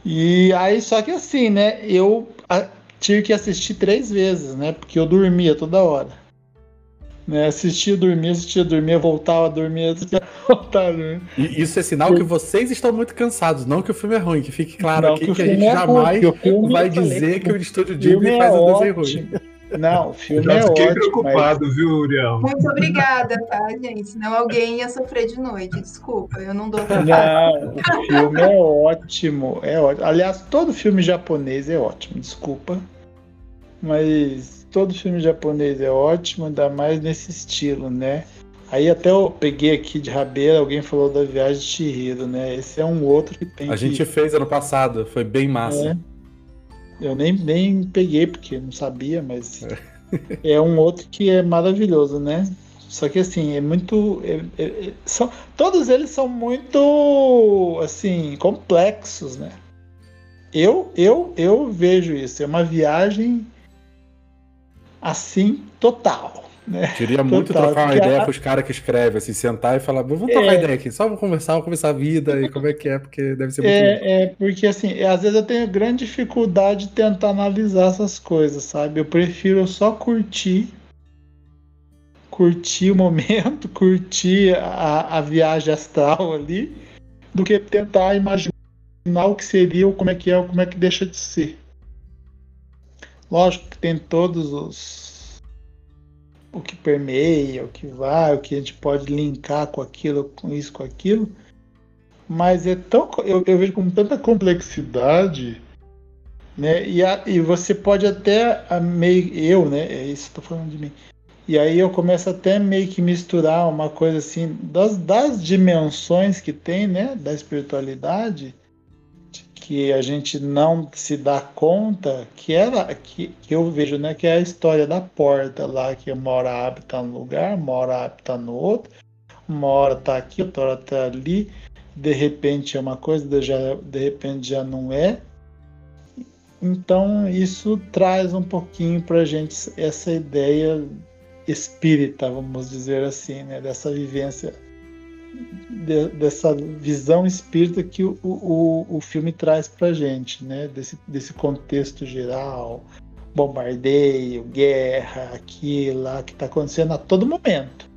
E aí, só que assim, né? Eu tive que assistir três vezes, né? Porque eu dormia toda hora. Né? Assistia, dormia, assistia, dormia, voltava a dormir, voltava a dormir. E isso é sinal que vocês estão muito cansados, não que o filme é ruim, que fique claro não, aqui que, que a gente é jamais ruim, vai dizer que o Estúdio Ghibli faz um desenho ruim. Não, o filme Já é fiquei ótimo, preocupado, mas... viu, Uriel? Muito obrigada, tá, gente? Senão alguém ia sofrer de noite. Desculpa, eu não dou Não, o filme é ótimo, é ótimo. Aliás, todo filme japonês é ótimo, desculpa. Mas todo filme japonês é ótimo, ainda mais nesse estilo, né? Aí até eu peguei aqui de rabeira, alguém falou da Viagem de Chihiro, né? Esse é um outro que tem. A que... gente fez ano passado, foi bem massa. É. Eu nem, nem peguei porque não sabia, mas é. é um outro que é maravilhoso, né? Só que assim, é muito. É, é, é são, todos eles são muito assim, complexos, né? Eu, eu, eu vejo isso. É uma viagem assim, total. Né? Queria muito total, trocar uma ideia a... com os caras que escrevem, assim, sentar e falar, vamos trocar é... ideia aqui, só vamos conversar, vamos conversar a vida e como é que é, porque deve ser muito É, é porque assim, às vezes eu tenho grande dificuldade de tentar analisar essas coisas, sabe? Eu prefiro só curtir, curtir o momento, curtir a, a viagem astral ali, do que tentar imaginar o que seria ou como é que é ou como é que deixa de ser. Lógico que tem todos os. o que permeia, o que vai, o que a gente pode linkar com aquilo, com isso, com aquilo. Mas é tão. Eu, eu vejo com tanta complexidade. Né? E, a, e você pode até meio. Eu, né? É isso que estou falando de mim. E aí eu começo até meio que misturar uma coisa assim das, das dimensões que tem, né? Da espiritualidade que a gente não se dá conta que ela que, que eu vejo né que é a história da porta lá que uma hora tá no lugar uma hora tá no outro uma hora tá aqui outra hora tá ali de repente é uma coisa já de repente já não é então isso traz um pouquinho para gente essa ideia espírita, vamos dizer assim, né? Dessa vivência, de, dessa visão espírita que o, o, o filme traz pra gente, né? Desse, desse contexto geral, bombardeio, guerra, aquilo lá que está acontecendo a todo momento.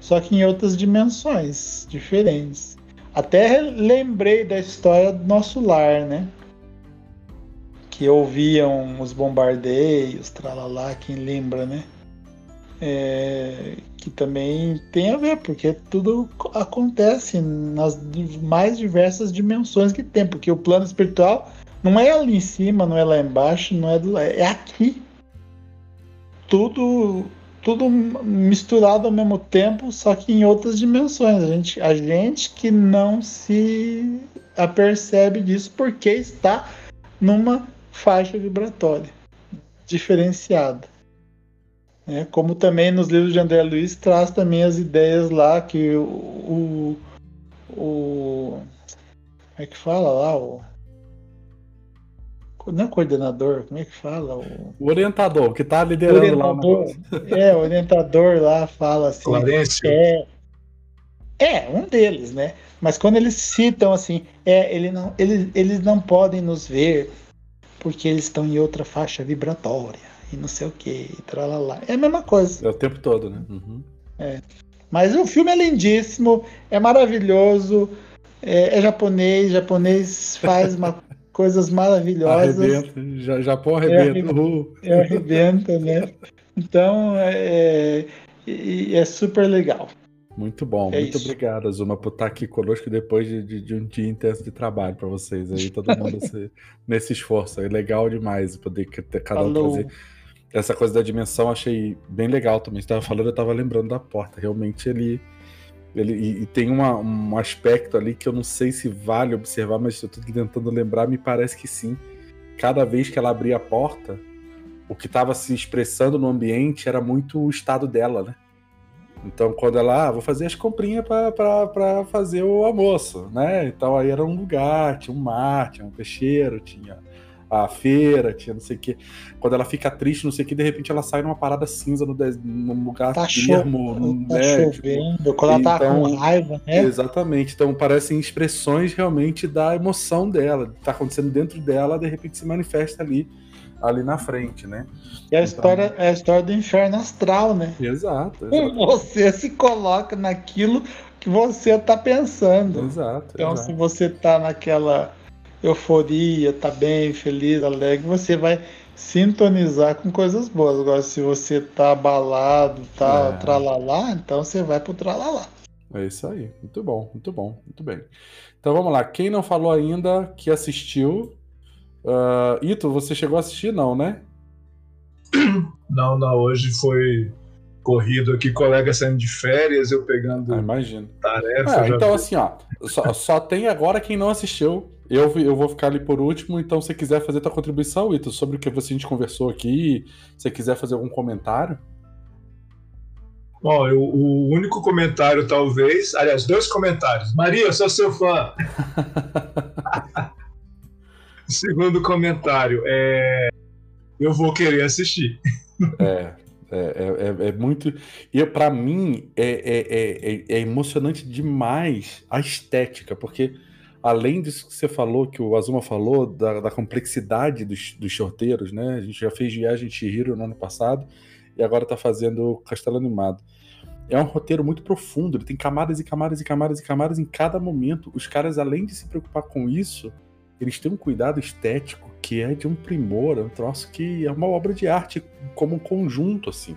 Só que em outras dimensões diferentes. Até lembrei da história do nosso lar, né? Que ouviam os bombardeios, tralalá, quem lembra, né? É, que também tem a ver, porque tudo acontece nas mais diversas dimensões que tem, porque o plano espiritual não é ali em cima, não é lá embaixo, não é do é aqui. Tudo tudo misturado ao mesmo tempo, só que em outras dimensões. A gente, a gente que não se apercebe disso porque está numa faixa vibratória diferenciada. É, como também nos livros de André Luiz traz também as ideias lá que o, o, o como é que fala lá o não é coordenador, como é que fala? O, o orientador, que está liderando orientador, lá. É, o orientador lá fala assim. É, é, um deles, né? Mas quando eles citam assim, é, ele não, eles, eles não podem nos ver porque eles estão em outra faixa vibratória e não sei o que, e tralalá. É a mesma coisa. É o tempo todo, né? Uhum. É. Mas o filme é lindíssimo, é maravilhoso, é, é japonês, japonês faz uma coisas maravilhosas. Arrebenta, Japão arrebenta. É, é, arrebenta, né? Então é, é, é, super legal. Muito bom, é muito isso. obrigado, Azuma, por estar aqui conosco depois de, de, de um dia intenso de trabalho para vocês aí, todo mundo nesse, nesse esforço. É legal demais poder ter cada um trazer. Essa coisa da dimensão achei bem legal também. Você estava falando, eu estava lembrando da porta. Realmente ele ele, e, e tem uma, um aspecto ali que eu não sei se vale observar, mas eu tô tentando lembrar, me parece que sim. Cada vez que ela abria a porta, o que estava se expressando no ambiente era muito o estado dela, né? Então, quando ela, ah, vou fazer as comprinhas para fazer o almoço, né? Então, aí era um lugar, tinha um mar, tinha um peixeiro, tinha a feira, tinha não sei o que. Quando ela fica triste, não sei o que, de repente ela sai numa parada cinza no num lugar tá termo. Num, tá né? chovendo, quando ela tá então, com raiva, né? Exatamente. Então parecem expressões realmente da emoção dela, tá acontecendo dentro dela, de repente se manifesta ali ali na frente, né? E a então... história é a história do inferno astral, né? Exato. exato. Você se coloca naquilo que você tá pensando. Exato. Então, exato. se você tá naquela euforia, tá bem, feliz, alegre, você vai sintonizar com coisas boas. Agora, se você tá abalado, tá é. tralalá, então você vai pro tralalá. É isso aí. Muito bom, muito bom, muito bem. Então vamos lá. Quem não falou ainda que assistiu. Uh, Ito, você chegou a assistir, não, né? Não, não. Hoje foi corrido aqui, colega saindo de férias, eu pegando ah, imagino. tarefa. É, então, vi. assim, ó, só, só tem agora quem não assistiu. Eu, eu vou ficar ali por último, então se você quiser fazer tua contribuição, Ito, sobre o que você, a gente conversou aqui, se você quiser fazer algum comentário. Bom, eu, o único comentário, talvez. Aliás, dois comentários. Maria, eu sou seu fã. Segundo comentário, é. Eu vou querer assistir. É, é, é, é, muito. E para mim é, é, é, emocionante demais a estética, porque além disso que você falou, que o Azuma falou, da, da complexidade dos, dos shorteiros, né? A gente já fez Viagem de Chihiro no ano passado e agora tá fazendo Castelo Animado. É um roteiro muito profundo, ele tem camadas e camadas e camadas e camadas em cada momento. Os caras, além de se preocupar com isso, eles têm um cuidado estético que é de um primor, é um troço que é uma obra de arte como um conjunto, assim.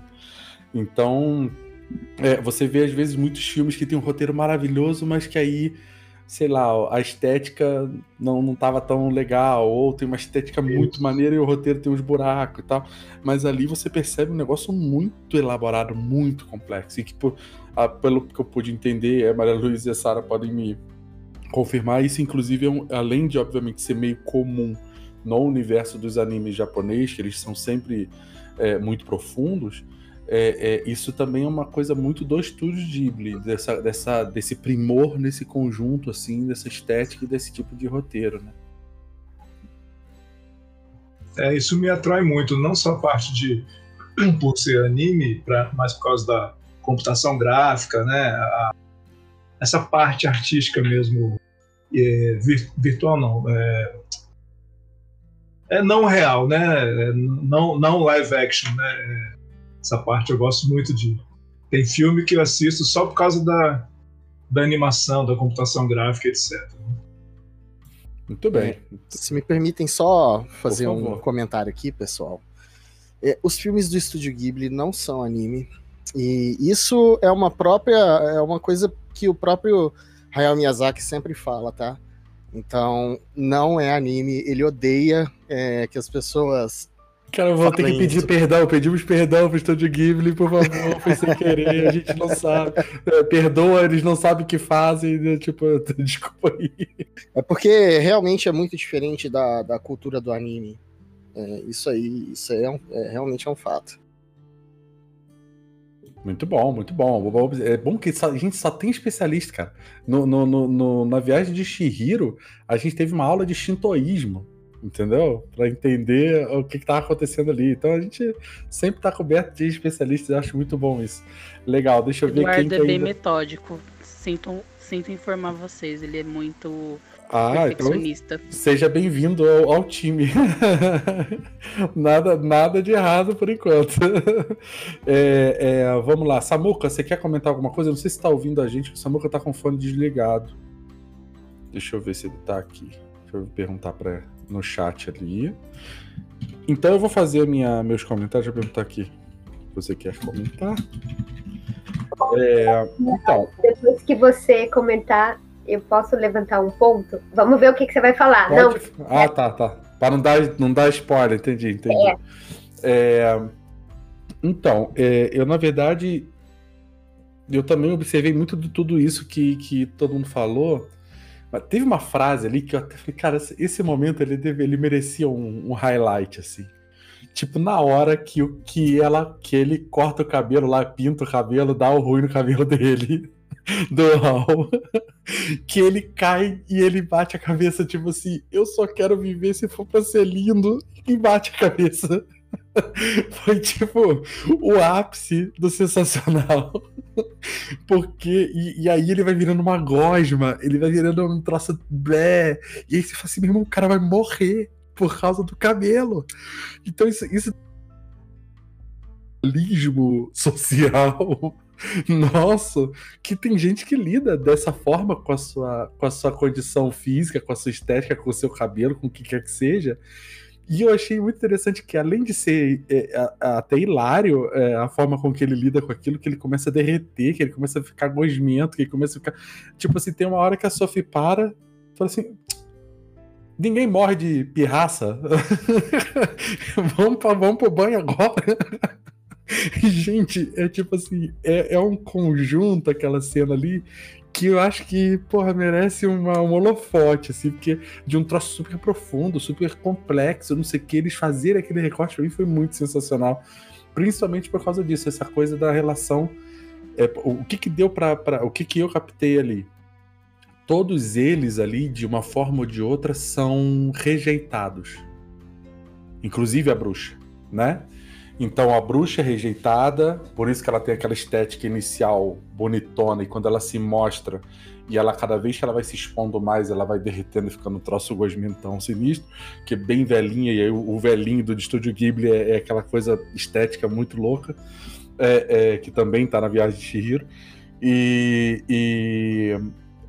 Então, é, você vê às vezes muitos filmes que tem um roteiro maravilhoso, mas que aí sei lá, a estética não, não tava tão legal, ou tem uma estética Isso. muito maneira e o roteiro tem uns buracos e tal. Mas ali você percebe um negócio muito elaborado, muito complexo. E que, por, a, pelo que eu pude entender, a Maria Luísa e a Sara podem me confirmar, isso inclusive é um, além de, obviamente, ser meio comum no universo dos animes japonês, que eles são sempre é, muito profundos, é, é, isso também é uma coisa muito do estúdio Ghibli, dessa, dessa, desse primor nesse conjunto, assim, dessa estética e desse tipo de roteiro, né? É, isso me atrai muito, não só a parte de por ser anime, pra, mais por causa da computação gráfica, né? A, essa parte artística mesmo, é, virtual não, é, é não real, né? É, não, não live action, né? Essa parte eu gosto muito de. Tem filme que eu assisto só por causa da, da animação, da computação gráfica, etc. Muito bem. É, se me permitem só fazer um comentário aqui, pessoal. É, os filmes do Estúdio Ghibli não são anime. E isso é uma própria. É uma coisa que o próprio Hayao Miyazaki sempre fala, tá? Então, não é anime. Ele odeia é, que as pessoas Cara, eu vou ter que pedir isso. perdão, pedimos perdão pro Estúdio Ghibli, por favor, foi sem querer, a gente não sabe. É, perdoa, eles não sabem o que fazem, né? tipo, desculpa aí. É porque realmente é muito diferente da, da cultura do anime. É, isso aí, isso aí é, um, é, realmente é um fato. Muito bom, muito bom. É bom que a gente só tem especialista, cara. No, no, no, na viagem de Shihiro, a gente teve uma aula de shintoísmo entendeu? Para entender o que, está acontecendo ali. Então a gente sempre está coberto de especialistas, eu acho muito bom isso. Legal, deixa eu ver Eduardo quem é bem ainda... metódico. Sinto, sinto informar vocês, ele é muito ah, perfeccionista. Então, seja bem-vindo ao, ao, time. nada, nada de errado por enquanto. É, é, vamos lá, Samuca, você quer comentar alguma coisa? Eu não sei se está ouvindo a gente, o Samuca está com o fone desligado. Deixa eu ver se ele está aqui. Deixa eu perguntar para no chat ali. Então eu vou fazer minha, meus comentários. Eu perguntar aqui. Você quer comentar? É, então. Depois que você comentar, eu posso levantar um ponto? Vamos ver o que, que você vai falar. Pode... Não. Ah, tá, tá. Para não dar, não dar spoiler, entendi, entendi. É. É, então, é, eu na verdade eu também observei muito de tudo isso que, que todo mundo falou. Mas teve uma frase ali que eu até falei, cara, esse momento ele, deve, ele merecia um, um highlight, assim. Tipo, na hora que, que, ela, que ele corta o cabelo lá, pinta o cabelo, dá o ruim no cabelo dele, do Raul, que ele cai e ele bate a cabeça, tipo assim, eu só quero viver se for pra ser lindo, e bate a cabeça. Foi tipo o ápice do sensacional. Porque. E, e, aí ele vai virando uma gosma, ele vai virando um troço blé. E aí você fala assim, meu irmão, o cara vai morrer por causa do cabelo. Então isso. isso... Social. Nossa, que tem gente que lida dessa forma com a sua, com a sua condição física, com a sua estética, com o seu cabelo, com o que quer que seja. E eu achei muito interessante que, além de ser é, até hilário é, a forma com que ele lida com aquilo, que ele começa a derreter, que ele começa a ficar gosmento, que ele começa a ficar. Tipo assim, tem uma hora que a Sophie para e fala assim. Ninguém morre de pirraça. vamos, pra, vamos pro banho agora. Gente, é tipo assim, é, é um conjunto aquela cena ali que eu acho que, porra, merece uma, um holofote, assim, porque de um troço super profundo, super complexo, não sei o que, eles fazerem aquele recorte pra mim foi muito sensacional. Principalmente por causa disso, essa coisa da relação. É, o que que deu pra. O que que eu captei ali? Todos eles ali, de uma forma ou de outra, são rejeitados. Inclusive a bruxa, né? Então a bruxa é rejeitada, por isso que ela tem aquela estética inicial bonitona, e quando ela se mostra, e ela cada vez que ela vai se expondo mais, ela vai derretendo e ficando um troço gosmentão sinistro, que é bem velhinha, e aí o, velhinho do Estúdio Ghibli é, é, aquela coisa estética muito louca, é, é, que também tá na viagem de Shihiro. E, e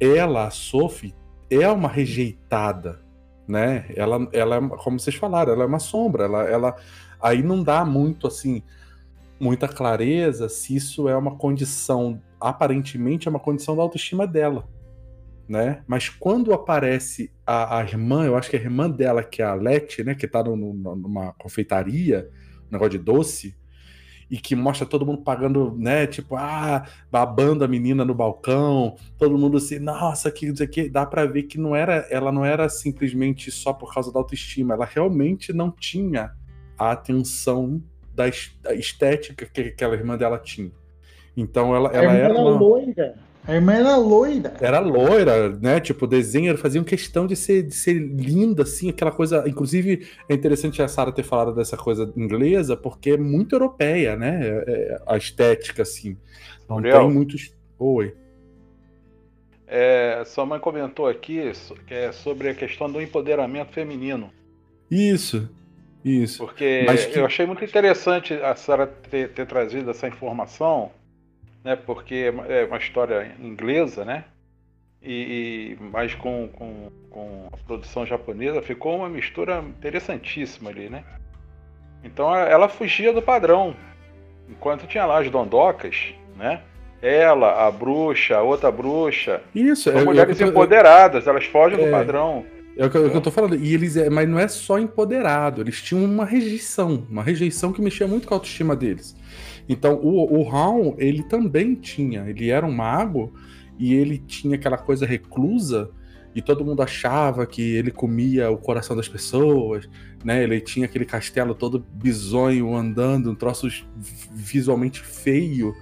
ela, a Sophie, é uma rejeitada, né? Ela, ela, é como vocês falaram, ela é uma sombra, ela, ela aí não dá muito assim muita clareza se isso é uma condição, aparentemente é uma condição da autoestima dela, né? Mas quando aparece a, a irmã, eu acho que a irmã dela, que é a Leti, né, que tá no, no, numa confeitaria, um negócio de doce, e que mostra todo mundo pagando, né, tipo, ah, babando a menina no balcão, todo mundo assim, nossa, que isso aqui, dá para ver que não era, ela não era simplesmente só por causa da autoestima, ela realmente não tinha a atenção da estética que aquela irmã dela tinha. Então ela, ela a era. Uma... loira. A irmã era loira. Era loira, né? Tipo, o desenho faziam questão de ser, de ser linda, assim, aquela coisa. Inclusive, é interessante a Sarah ter falado dessa coisa inglesa, porque é muito europeia, né? É, é, a estética, assim. Não tem muitos. Oi. É, sua mãe comentou aqui que é sobre a questão do empoderamento feminino. Isso, isso. Porque que... eu achei muito interessante a Sarah ter, ter trazido essa informação né? Porque é uma história inglesa, né? E, e mas com, com, com a produção japonesa ficou uma mistura interessantíssima ali, né? Então ela fugia do padrão. Enquanto tinha lá as dondocas, né? Ela, a bruxa, a outra bruxa. Isso, são é, mulheres empoderadas, elas fogem é, do padrão. É o que, é eu tô falando. E eles, é, mas não é só empoderado, eles tinham uma rejeição, uma rejeição que mexia muito com a autoestima deles. Então, o, o Raon, ele também tinha, ele era um mago e ele tinha aquela coisa reclusa e todo mundo achava que ele comia o coração das pessoas, né? Ele tinha aquele castelo todo bizonho andando, um troço visualmente feio.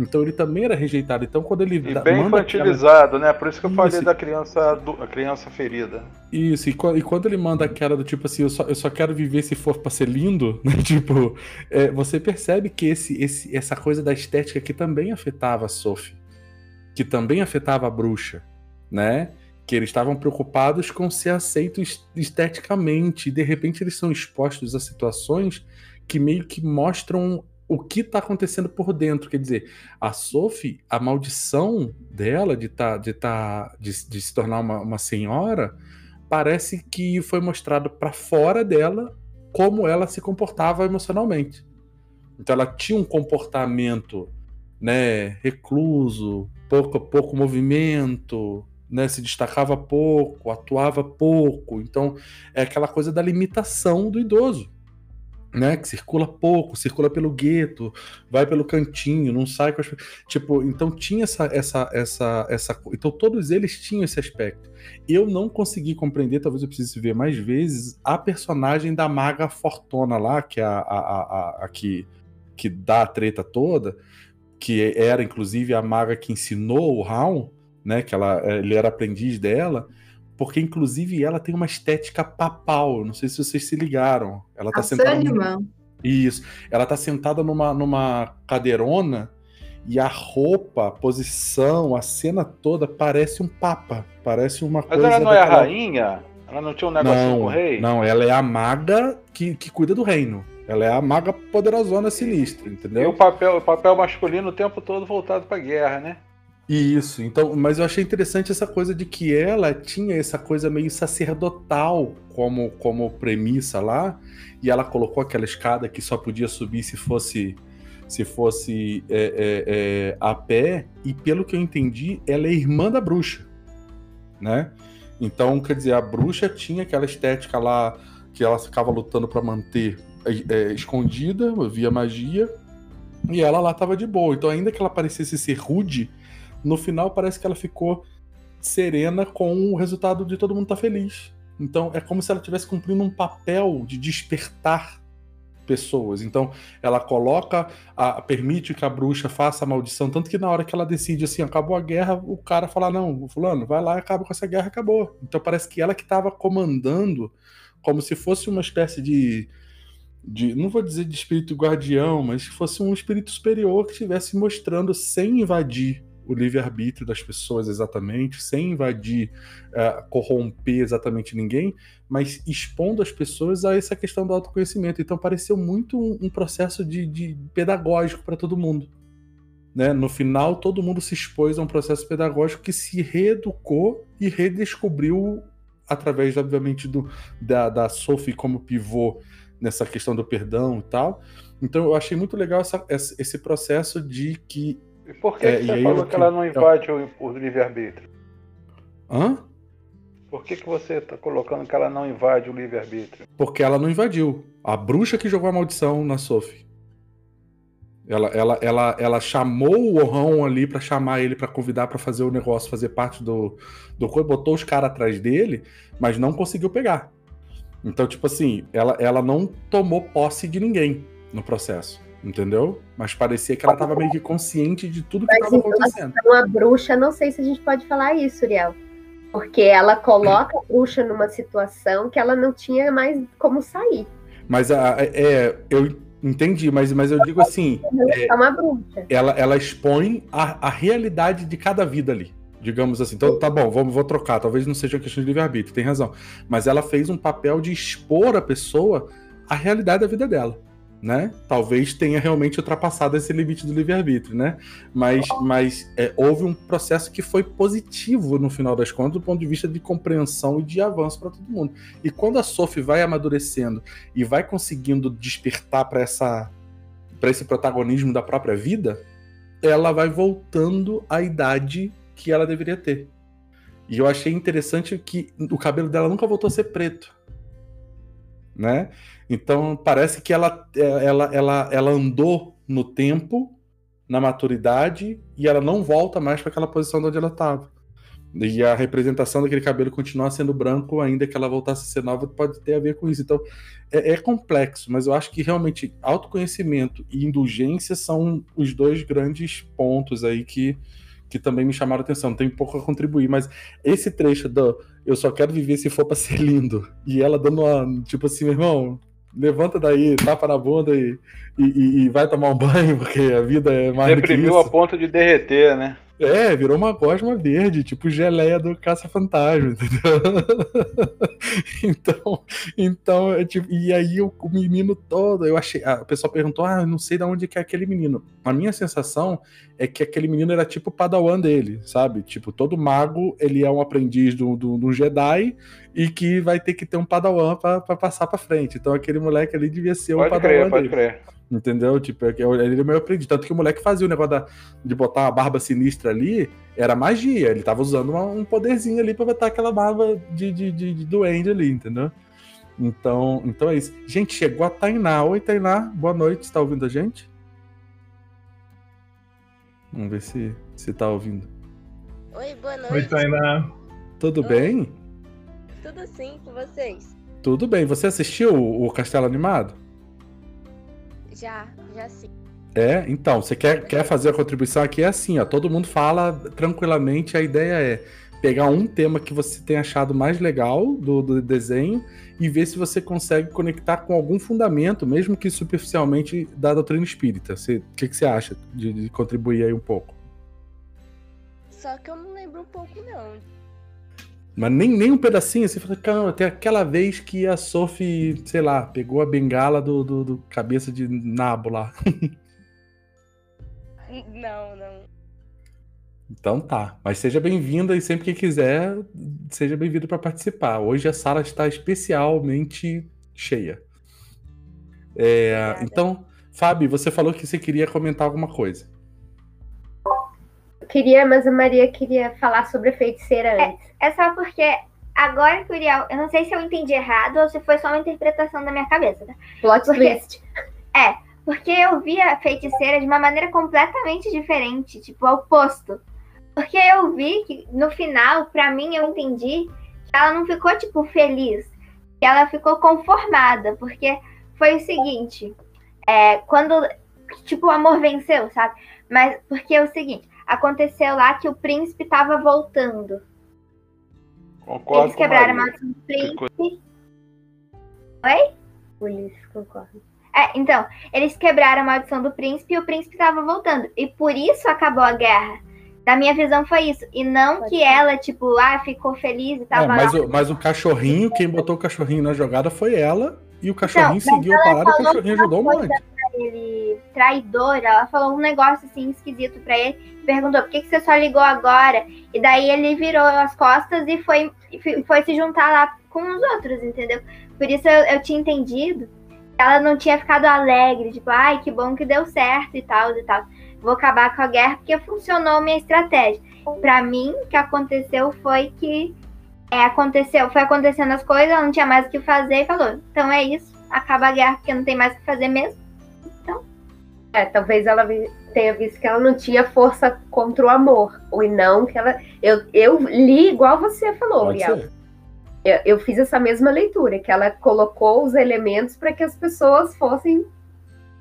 Então ele também era rejeitado. Então quando ele e bem infantilizado, aquela... né? Por isso que eu falei isso. da criança, do... a criança ferida. Isso. E, e, quando ele manda aquela do tipo assim, eu só, eu só quero viver se for para ser lindo, né? Tipo, é, você percebe que esse, esse, essa coisa da estética que também afetava a Sophie, que também afetava a bruxa, né? Que eles estavam preocupados com ser aceitos esteticamente. E de repente eles são expostos a situações que meio que mostram o que está acontecendo por dentro. Quer dizer, a Sophie, a maldição dela de, tá, de, tá, de, de se tornar uma, uma senhora, parece que foi mostrado para fora dela como ela se comportava emocionalmente. Então ela tinha um comportamento né, recluso, pouco, pouco movimento, né, se destacava pouco, atuava pouco. Então é aquela coisa da limitação do idoso né, que circula pouco, circula pelo gueto, vai pelo cantinho, não sai com as... tipo, então tinha essa essa essa essa então todos eles tinham esse aspecto. Eu não consegui compreender, talvez eu precise ver mais vezes a personagem da maga Fortuna lá, que é a, a, a, a que que dá a treta toda, que era inclusive a maga que ensinou o Raon, né, que ela ele era aprendiz dela porque inclusive ela tem uma estética papal. Não sei se vocês se ligaram. Ela tá a sentada. Numa... Isso. Ela tá sentada numa, numa cadeirona e a roupa, a posição, a cena toda parece um papa. Parece uma Mas coisa. Mas ela não daquela... é a rainha? Ela não tinha um negocinho não, com o rei? Não, ela é a maga que, que cuida do reino. Ela é a maga poderosona sinistra, entendeu? E o papel, o papel masculino o tempo todo voltado pra guerra, né? Isso, então, mas eu achei interessante essa coisa de que ela tinha essa coisa meio sacerdotal como, como premissa lá, e ela colocou aquela escada que só podia subir se fosse se fosse é, é, é, a pé, e pelo que eu entendi, ela é irmã da bruxa, né? Então, quer dizer, a bruxa tinha aquela estética lá que ela ficava lutando para manter é, escondida via magia, e ela lá tava de boa. Então, ainda que ela parecesse ser rude, no final parece que ela ficou serena com o resultado de todo mundo estar tá feliz. Então é como se ela estivesse cumprindo um papel de despertar pessoas. Então ela coloca, a, permite que a bruxa faça a maldição, tanto que na hora que ela decide assim, acabou a guerra, o cara fala não, fulano, vai lá, acaba com essa guerra, acabou. Então parece que ela que estava comandando, como se fosse uma espécie de de, não vou dizer de espírito guardião, mas que fosse um espírito superior que estivesse mostrando sem invadir o livre-arbítrio das pessoas exatamente, sem invadir, uh, corromper exatamente ninguém, mas expondo as pessoas a essa questão do autoconhecimento. Então pareceu muito um, um processo de, de pedagógico para todo mundo. Né? No final, todo mundo se expôs a um processo pedagógico que se reeducou e redescobriu, através, obviamente, do, da, da Sophie como pivô nessa questão do perdão e tal. Então, eu achei muito legal essa, esse processo de que e por que, é, que você falou que ela não invade o, o livre-arbítrio? Hã? Por que, que você está colocando que ela não invade o livre-arbítrio? Porque ela não invadiu. A bruxa que jogou a maldição na Sophie. Ela, ela, ela, ela chamou o Orrão ali para chamar ele para convidar para fazer o negócio, fazer parte do, do botou os caras atrás dele, mas não conseguiu pegar. Então, tipo assim, ela, ela não tomou posse de ninguém no processo. Entendeu? Mas parecia que ela estava meio que consciente de tudo que estava acontecendo. Uma bruxa, não sei se a gente pode falar isso, Uriel. Porque ela coloca a bruxa numa situação que ela não tinha mais como sair. Mas a, é, eu entendi, mas, mas eu digo assim. É. Ela, ela expõe a, a realidade de cada vida ali digamos assim. Então, tá bom, vamos, vou trocar. Talvez não seja uma questão de livre-arbítrio, tem razão. Mas ela fez um papel de expor a pessoa à realidade da vida dela né? Talvez tenha realmente ultrapassado esse limite do livre-arbítrio, né? Mas, mas é, houve um processo que foi positivo no final das contas, do ponto de vista de compreensão e de avanço para todo mundo. E quando a Sophie vai amadurecendo e vai conseguindo despertar para essa para esse protagonismo da própria vida, ela vai voltando à idade que ela deveria ter. E eu achei interessante que o cabelo dela nunca voltou a ser preto, né? Então parece que ela, é, ela, ela, ela andou no tempo, na maturidade, e ela não volta mais para aquela posição de onde ela estava. E a representação daquele cabelo continuar sendo branco, ainda que ela voltasse a ser nova, pode ter a ver com isso. Então é, é complexo, mas eu acho que realmente autoconhecimento e indulgência são os dois grandes pontos aí que, que também me chamaram atenção. Tem pouco a contribuir, mas esse trecho do eu só quero viver se for para ser lindo. E ela dando uma, tipo assim, meu irmão, levanta daí, tapa na bunda e, e, e, vai tomar um banho, porque a vida é mais. Deprimiu a ponto de derreter, né? É, virou uma gosma verde, tipo geleia do Caça-Fantasma, entendeu? então, então é tipo, e aí o, o, menino todo, eu achei, a pessoa perguntou, ah, não sei de onde que é aquele menino. A minha sensação é que aquele menino era tipo o padawan dele, sabe? Tipo, todo mago, ele é um aprendiz do, do, do Jedi e que vai ter que ter um padawan para passar para frente. Então aquele moleque ali devia ser pode o padawan crer, dele. Pode crer. Entendeu? Tipo, é ele é meio aprendiz. Tanto que o moleque fazia o negócio da, de botar uma barba sinistra ali, era magia. Ele tava usando uma, um poderzinho ali pra botar aquela barba de, de, de, de duende ali, entendeu? Então, então é isso. Gente, chegou a Tainá. Oi, Tainá. Boa noite. Você tá ouvindo a gente? Vamos ver se, se tá ouvindo. Oi, boa noite. Oi, Tainá. Tudo Oi. bem? Tudo sim, com vocês. Tudo bem. Você assistiu o Castelo Animado? Já, já sim. É, então, você quer, quer fazer a contribuição aqui? É assim, ó, todo mundo fala tranquilamente, a ideia é pegar um tema que você tem achado mais legal do, do desenho e ver se você consegue conectar com algum fundamento, mesmo que superficialmente, da doutrina espírita. O que, que você acha de, de contribuir aí um pouco? Só que eu não lembro um pouco, não. Mas nem, nem um pedacinho, assim, fala, caramba, tem aquela vez que a Sophie, sei lá, pegou a bengala do, do, do cabeça de nabo lá. não, não. Então tá. Mas seja bem-vinda e sempre que quiser, seja bem-vindo para participar. Hoje a sala está especialmente cheia. É, então, Fábio, você falou que você queria comentar alguma coisa. Queria, mas a Maria queria falar sobre a feiticeira é, antes. É, é só porque agora que o Uriel, eu não sei se eu entendi errado ou se foi só uma interpretação da minha cabeça, tá? Plot porque, twist. É, porque eu vi a feiticeira de uma maneira completamente diferente, tipo, ao oposto. Porque eu vi que no final, para mim, eu entendi que ela não ficou, tipo, feliz. Que ela ficou conformada. Porque foi o seguinte: é, quando, tipo, o amor venceu, sabe? Mas porque é o seguinte: aconteceu lá que o príncipe estava voltando. Concordo Eles quebraram a maldição do príncipe. Oi? Ulisses, concordo. É, então, eles quebraram a maldição do príncipe e o príncipe estava voltando. E por isso acabou a guerra. Na minha visão foi isso. E não Pode que ser. ela, tipo, ah, ficou feliz e tava. É, mas, o, mas o cachorrinho, quem botou o cachorrinho na jogada foi ela. E o cachorrinho então, seguiu a parada e o cachorrinho ajudou um monte ele traidor, ela falou um negócio assim esquisito para ele, perguntou por que, que você só ligou agora? E daí ele virou as costas e foi, foi se juntar lá com os outros, entendeu? Por isso eu, eu tinha entendido que ela não tinha ficado alegre, tipo, ai, que bom que deu certo e tal e tal. Vou acabar com a guerra porque funcionou minha estratégia. Para mim, o que aconteceu foi que é, aconteceu, foi acontecendo as coisas, ela não tinha mais o que fazer e falou: então é isso, acaba a guerra porque não tem mais o que fazer mesmo. É, talvez ela tenha visto que ela não tinha força contra o amor. Ou não que ela. Eu, eu li igual você falou, Uriel. Eu, eu, fiz essa mesma leitura, que ela colocou os elementos para que as pessoas fossem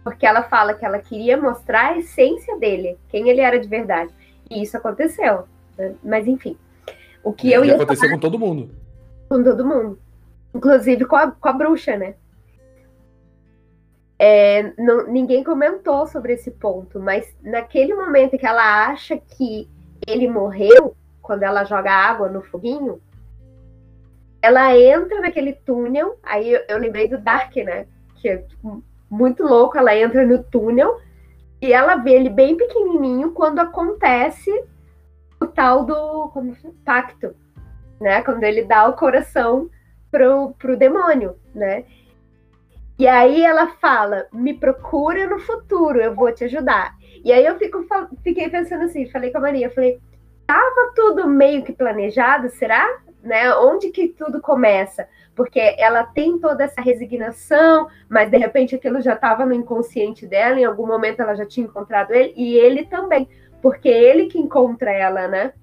Porque ela fala que ela queria mostrar a essência dele, quem ele era de verdade. E isso aconteceu. Né? Mas enfim. O que eu ia. Aconteceu falar... com todo mundo. Com todo mundo. Inclusive com a, com a bruxa, né? É, não, ninguém comentou sobre esse ponto, mas naquele momento que ela acha que ele morreu, quando ela joga água no foguinho, ela entra naquele túnel. Aí eu, eu lembrei do Dark, né? Que é tipo, muito louco. Ela entra no túnel e ela vê ele bem pequenininho quando acontece o tal do como, pacto, né? Quando ele dá o coração pro, pro demônio, né? E aí ela fala: me procura no futuro, eu vou te ajudar. E aí eu fico, fiquei pensando assim, falei com a Maria, falei, tava tudo meio que planejado, será? Né? Onde que tudo começa? Porque ela tem toda essa resignação, mas de repente aquilo já estava no inconsciente dela, em algum momento ela já tinha encontrado ele, e ele também, porque ele que encontra ela, né?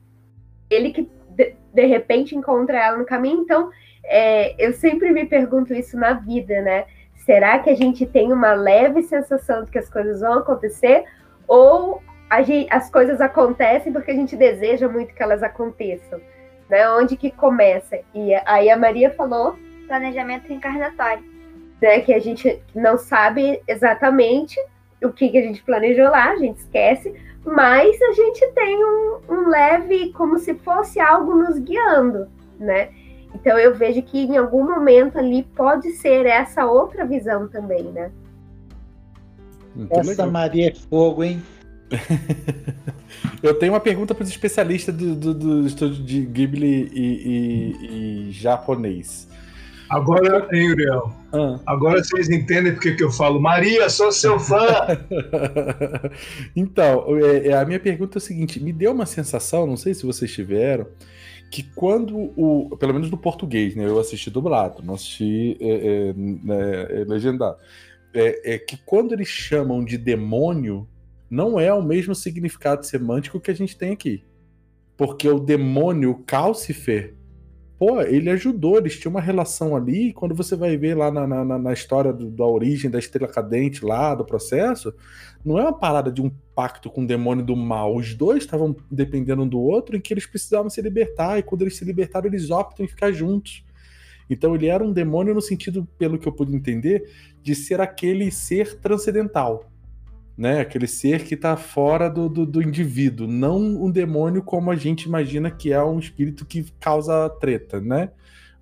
Ele que de, de repente encontra ela no caminho. Então, é, eu sempre me pergunto isso na vida, né? Será que a gente tem uma leve sensação de que as coisas vão acontecer? Ou gente, as coisas acontecem porque a gente deseja muito que elas aconteçam? Né? Onde que começa? E aí a Maria falou... Planejamento encarnatório. Né? Que a gente não sabe exatamente o que, que a gente planejou lá, a gente esquece, mas a gente tem um, um leve, como se fosse algo nos guiando, né? Então eu vejo que em algum momento ali pode ser essa outra visão também, né? Muito essa legal. Maria é fogo, hein? eu tenho uma pergunta para os especialistas do, do, do, estúdio de Ghibli e, e, e japonês. Agora, hein, Uriel? Ah. Agora vocês entendem porque que eu falo, Maria, sou seu fã! então, é, é, a minha pergunta é o seguinte: me deu uma sensação, não sei se vocês tiveram, que quando o. Pelo menos no português, né? Eu assisti dublado, não assisti é, é, né, é, legendado. É, é, que quando eles chamam de demônio, não é o mesmo significado semântico que a gente tem aqui. Porque o demônio Calcifer pô, ele ajudou, eles tinham uma relação ali, quando você vai ver lá na, na, na história do, da origem da estrela cadente lá, do processo, não é uma parada de um pacto com o demônio do mal. Os dois estavam dependendo um do outro em que eles precisavam se libertar, e quando eles se libertaram, eles optam em ficar juntos. Então ele era um demônio no sentido, pelo que eu pude entender, de ser aquele ser transcendental né? Aquele ser que está fora do, do, do, indivíduo, não um demônio como a gente imagina que é um espírito que causa treta, né?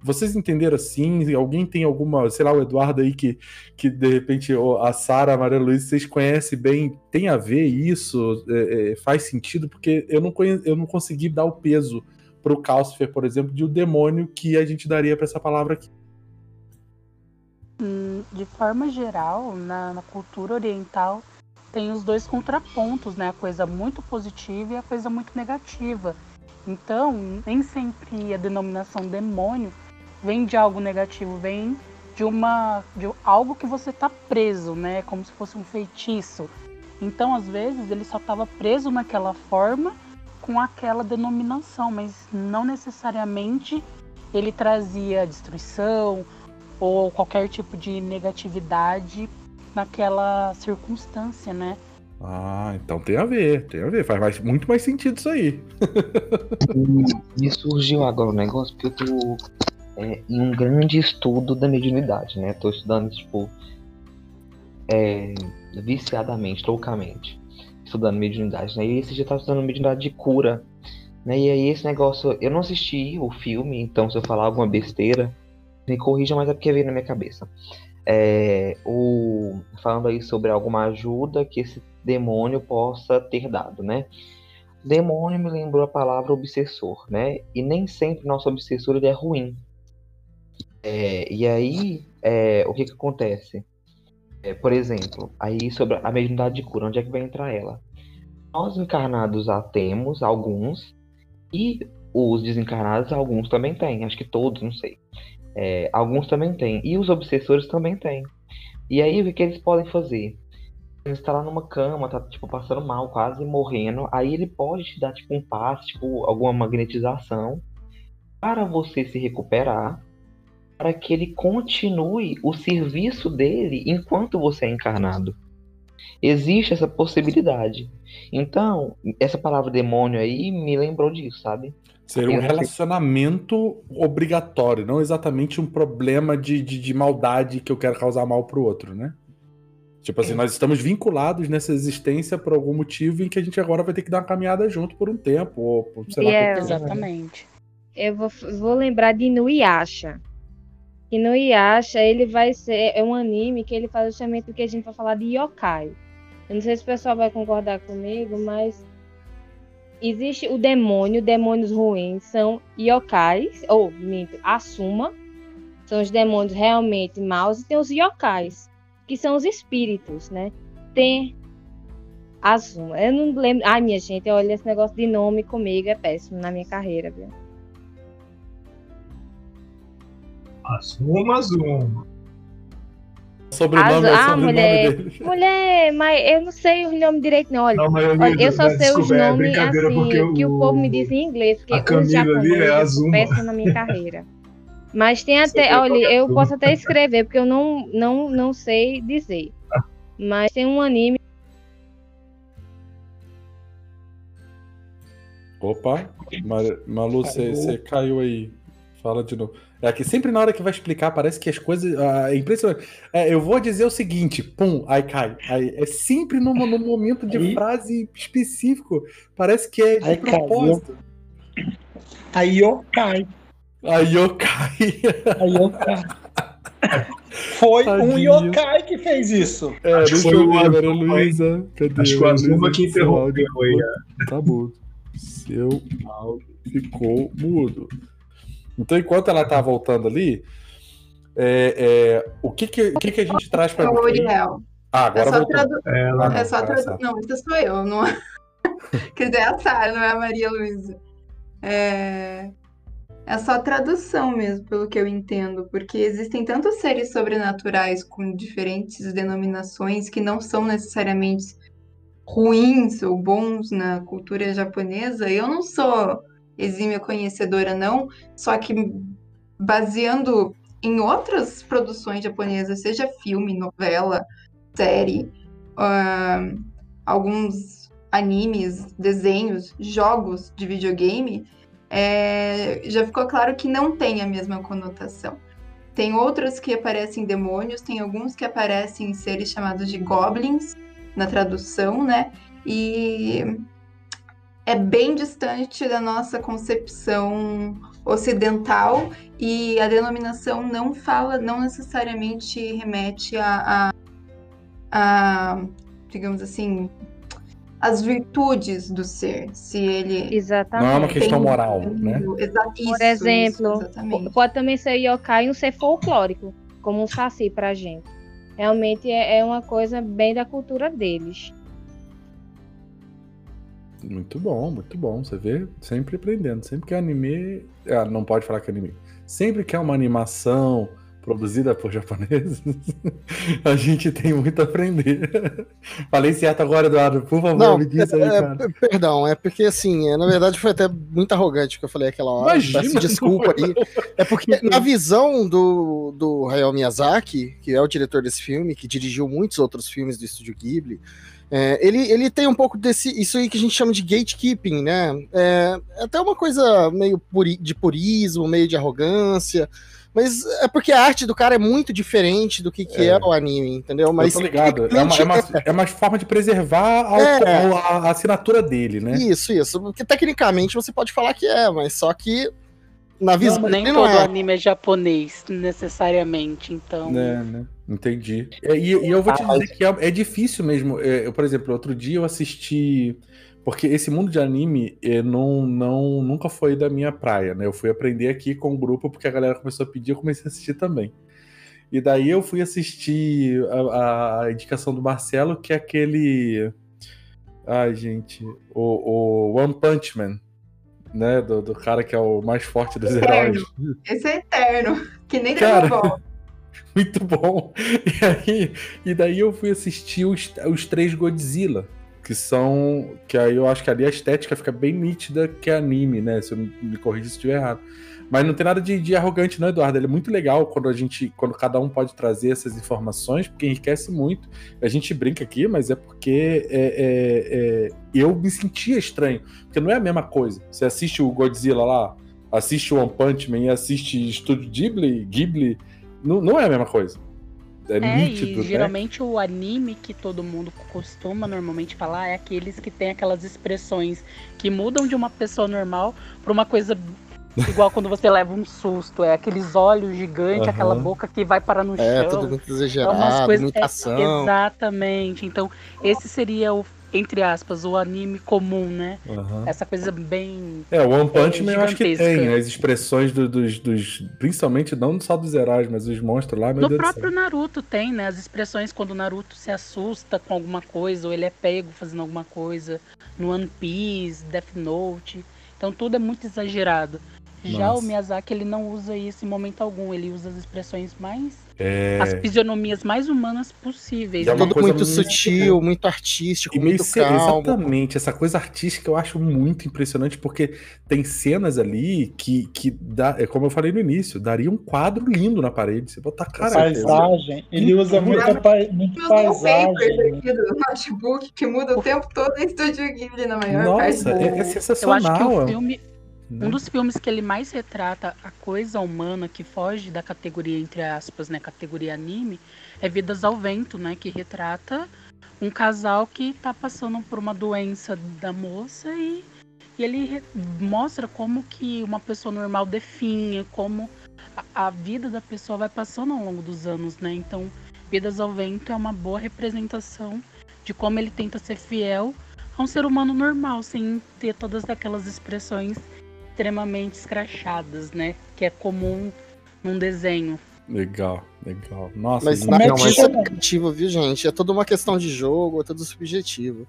Vocês entenderam assim? Alguém tem alguma, sei lá, o Eduardo aí que, que de repente a Sara, a Maria Luísa, vocês conhecem bem, tem a ver isso? É, é, faz sentido? Porque eu não, conhe, eu não consegui dar o peso para o Calcifer, por exemplo, de o um demônio que a gente daria para essa palavra aqui. De forma geral, na, na cultura oriental, tem os dois contrapontos, né? A coisa muito positiva e a coisa muito negativa. Então, nem sempre a denominação demônio vem de algo negativo, vem de uma de algo que você está preso, né? Como se fosse um feitiço. Então, às vezes, ele só estava preso naquela forma com aquela denominação, mas não necessariamente ele trazia destruição ou qualquer tipo de negatividade naquela circunstância, né? Ah, então tem a ver, tem a ver. Faz mais, muito mais sentido isso aí. Me surgiu agora um negócio, porque eu tô é, em um grande estudo da mediunidade, né? Tô estudando, tipo, é, viciadamente, loucamente, estudando mediunidade, né? E esse dia eu tava estudando mediunidade de cura, né? E aí esse negócio, eu não assisti o filme, então se eu falar alguma besteira, me corrija, mas é porque veio na minha cabeça é, o, falando aí sobre alguma ajuda que esse demônio possa ter dado, né? Demônio me lembrou a palavra obsessor, né? E nem sempre nosso obsessor ele é ruim. É, e aí, é, o que que acontece? É, por exemplo, aí sobre a mediunidade de cura, onde é que vai entrar ela? Nós encarnados a temos, alguns, e os desencarnados, alguns também têm, acho que todos, não sei. É, alguns também têm. E os obsessores também têm. E aí o que, que eles podem fazer? Ele está lá numa cama, tá tipo passando mal, quase morrendo. Aí ele pode te dar tipo um passe, tipo alguma magnetização para você se recuperar, para que ele continue o serviço dele enquanto você é encarnado. Existe essa possibilidade. Então, essa palavra demônio aí me lembrou disso, sabe? Seria um relacionamento obrigatório, não exatamente um problema de, de, de, maldade que eu quero causar mal pro outro, né? Tipo assim, é. nós estamos vinculados nessa existência por algum motivo em que a gente agora vai ter que dar uma caminhada junto por um tempo, ou por, sei lá, é, Exatamente. Eu vou, vou lembrar de Inuyasha. Inuyasha, ele vai ser. É um anime que ele faz justamente o que a gente vai falar de yokai. Eu não sei se o pessoal vai concordar comigo, mas existe o demônio, demônios ruins são yokais, ou minto, Asuma, são os demônios realmente maus, e tem os yokais, que são os espíritos, né? Tem Asuma, eu não lembro. Ai, minha gente, olha, esse negócio de nome comigo é péssimo na minha carreira, viu? Asuma, Azuma sobrenome As, é o ah, mulher, dele. Mulher, mas eu não sei o nome direito, não. Olha, não, eu, olha, eu só sei os é nomes assim, que o povo me diz em inglês, porque o japonês é peça na minha carreira. Mas tem até, olha, eu posso até escrever, porque eu não, não, não sei dizer. Mas tem um anime. Opa, Malu, você caiu aí. Fala de novo. É que sempre na hora que vai explicar, parece que as coisas. É impressionante. É, eu vou dizer o seguinte, pum, aí cai. Aí, é sempre no, no momento de aí, frase específico. Parece que é de aí propósito. Aí eu cai. Aí eu cai. Aí eu cai. Foi Tadinho. um yokai que fez isso. É, Acho deixa eu ver, Maria Luísa. Cadê? Acho que foi a Zuma que interrompeu aí. Tá mudo. Seu áudio ficou mudo. Então, enquanto ela tá voltando ali, é, é, o que que, o que que a gente traz para o Uriel. Ah, agora é só, tradu... é, é só tradu... Não, isso sou eu, não. É? Quer dizer, é a Sara, não é a Maria Luísa. É... é só tradução mesmo, pelo que eu entendo, porque existem tantos seres sobrenaturais com diferentes denominações que não são necessariamente ruins ou bons na cultura japonesa. Eu não sou exímia conhecedora, não, só que baseando em outras produções japonesas, seja filme, novela, série, uh, alguns animes, desenhos, jogos de videogame, é, já ficou claro que não tem a mesma conotação. Tem outros que aparecem demônios, tem alguns que aparecem seres chamados de goblins na tradução, né? E é bem distante da nossa concepção ocidental e a denominação não fala, não necessariamente remete a, a, a digamos assim, as virtudes do ser, se ele exatamente. não é uma questão moral, né? Exa isso, Por exemplo, isso, pode também ser yokai e um ser folclórico, como um saci pra gente. Realmente é, é uma coisa bem da cultura deles. Muito bom, muito bom. Você vê, sempre aprendendo. Sempre que é anime. Ah, não pode falar que é anime. Sempre que é uma animação produzida por japoneses, a gente tem muito a aprender. Falei certo agora, Eduardo. Por favor, não, me diz aí, é, cara. Perdão, é porque assim, é, na verdade foi até muito arrogante que eu falei aquela hora. Imagina, desculpa aí. É porque na visão do, do Hayao Miyazaki, que é o diretor desse filme, que dirigiu muitos outros filmes do estúdio Ghibli, é, ele, ele tem um pouco desse. Isso aí que a gente chama de gatekeeping, né? É, é até uma coisa meio puri, de purismo, meio de arrogância. Mas é porque a arte do cara é muito diferente do que, que é. é o anime, entendeu? Mas Eu tô ligado. É uma, é, uma, é uma forma de preservar a, é. a, a, assinatura dele, né? Isso, isso. Porque tecnicamente você pode falar que é, mas só que na visão. Não, nem todo é. anime é japonês, necessariamente, então. É, né? Entendi. E, e, eu vou te dizer que é, é difícil mesmo. É, eu, por exemplo, outro dia eu assisti. Porque esse mundo de anime é, não, não, nunca foi da minha praia, né? Eu fui aprender aqui com o grupo porque a galera começou a pedir, eu comecei a assistir também. E daí eu fui assistir a, a indicação do Marcelo, que é aquele. Ai, gente. O, o One Punch Man né? Do, do, cara que é o mais forte dos eterno. heróis. Esse é eterno, que nem cara, Dragon Muito bom. E, aí, e daí eu fui assistir os, os três Godzilla. Que são. Que aí eu acho que ali a estética fica bem nítida que é anime, né? Se eu me corrija se estiver errado. Mas não tem nada de, de, arrogante, não, Eduardo. Ele é muito legal quando a gente, quando cada um pode trazer essas informações, porque enriquece muito. A gente brinca aqui, mas é porque é, é, é, eu me sentia estranho, porque não é a mesma coisa. Você assiste o Godzilla lá, assiste o One Punch Man e assiste Estúdio Ghibli, Ghibli, não, não é a mesma coisa. É, é nítido, e né? geralmente o anime que todo mundo costuma normalmente falar é aqueles que tem aquelas expressões que mudam de uma pessoa normal para uma coisa igual quando você leva um susto, é aqueles olhos gigantes, uhum. aquela boca que vai parar no é, chão. É, tudo muito exagerado, é coisas, muita é, ação. exatamente. Então, esse seria o entre aspas, o anime comum, né? Uhum. Essa coisa bem. É, o One Punch Man eu acho que tem né? as expressões do, dos, dos. Principalmente não só dos heróis, mas os monstros lá. no Deus próprio Naruto tem, né? As expressões quando o Naruto se assusta com alguma coisa, ou ele é pego fazendo alguma coisa. No One Piece, Death Note. Então tudo é muito exagerado. Já Nossa. o Miyazaki ele não usa isso em momento algum, ele usa as expressões mais é... as fisionomias mais humanas possíveis. É né? tudo muito sutil, muito artístico, e muito meio calmo. Exatamente, essa coisa artística eu acho muito impressionante porque tem cenas ali que, que dá, é como eu falei no início, daria um quadro lindo na parede. Você botar cara. Paisagem, ele usa muita pa, muito paisagem. aqui do notebook que muda o tempo todo em Estúdio Ghibli na maior Nossa, parte. É, é sensacional. Eu acho que o filme né? Um dos filmes que ele mais retrata a coisa humana que foge da categoria, entre aspas, né, categoria anime, é Vidas ao Vento, né, que retrata um casal que está passando por uma doença da moça e, e ele mostra como que uma pessoa normal definha, como a, a, vida da pessoa vai passando ao longo dos anos, né? Então, Vidas ao Vento é uma boa representação de como ele tenta ser fiel a um ser humano normal, sem ter todas aquelas expressões extremamente escrachadas, né? Que é comum num desenho. Legal, legal. Nossa, mas não, não mas é subjetivo, viu, gente? É toda uma questão de jogo, é tudo subjetivo.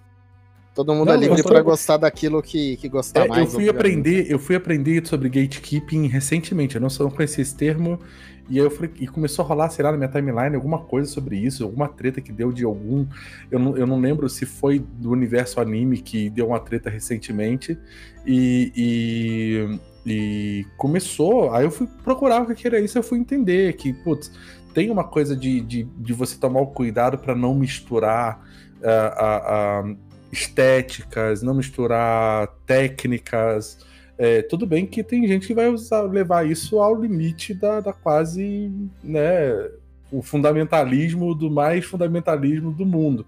Todo mundo não, é livre para gostar daquilo que, que gostar é, mais. Eu fui aprender, eu fui aprender sobre gatekeeping recentemente. Eu não, não conhecia esse termo e aí eu falei, e começou a rolar, sei lá, na minha timeline alguma coisa sobre isso, alguma treta que deu de algum. Eu não, eu não lembro se foi do universo anime que deu uma treta recentemente. E, e, e começou. Aí eu fui procurar o que era isso, eu fui entender que, putz, tem uma coisa de, de, de você tomar o cuidado para não misturar uh, uh, uh, estéticas, não misturar técnicas. É, tudo bem que tem gente que vai usar, levar isso ao limite da, da quase, né, o fundamentalismo do mais fundamentalismo do mundo.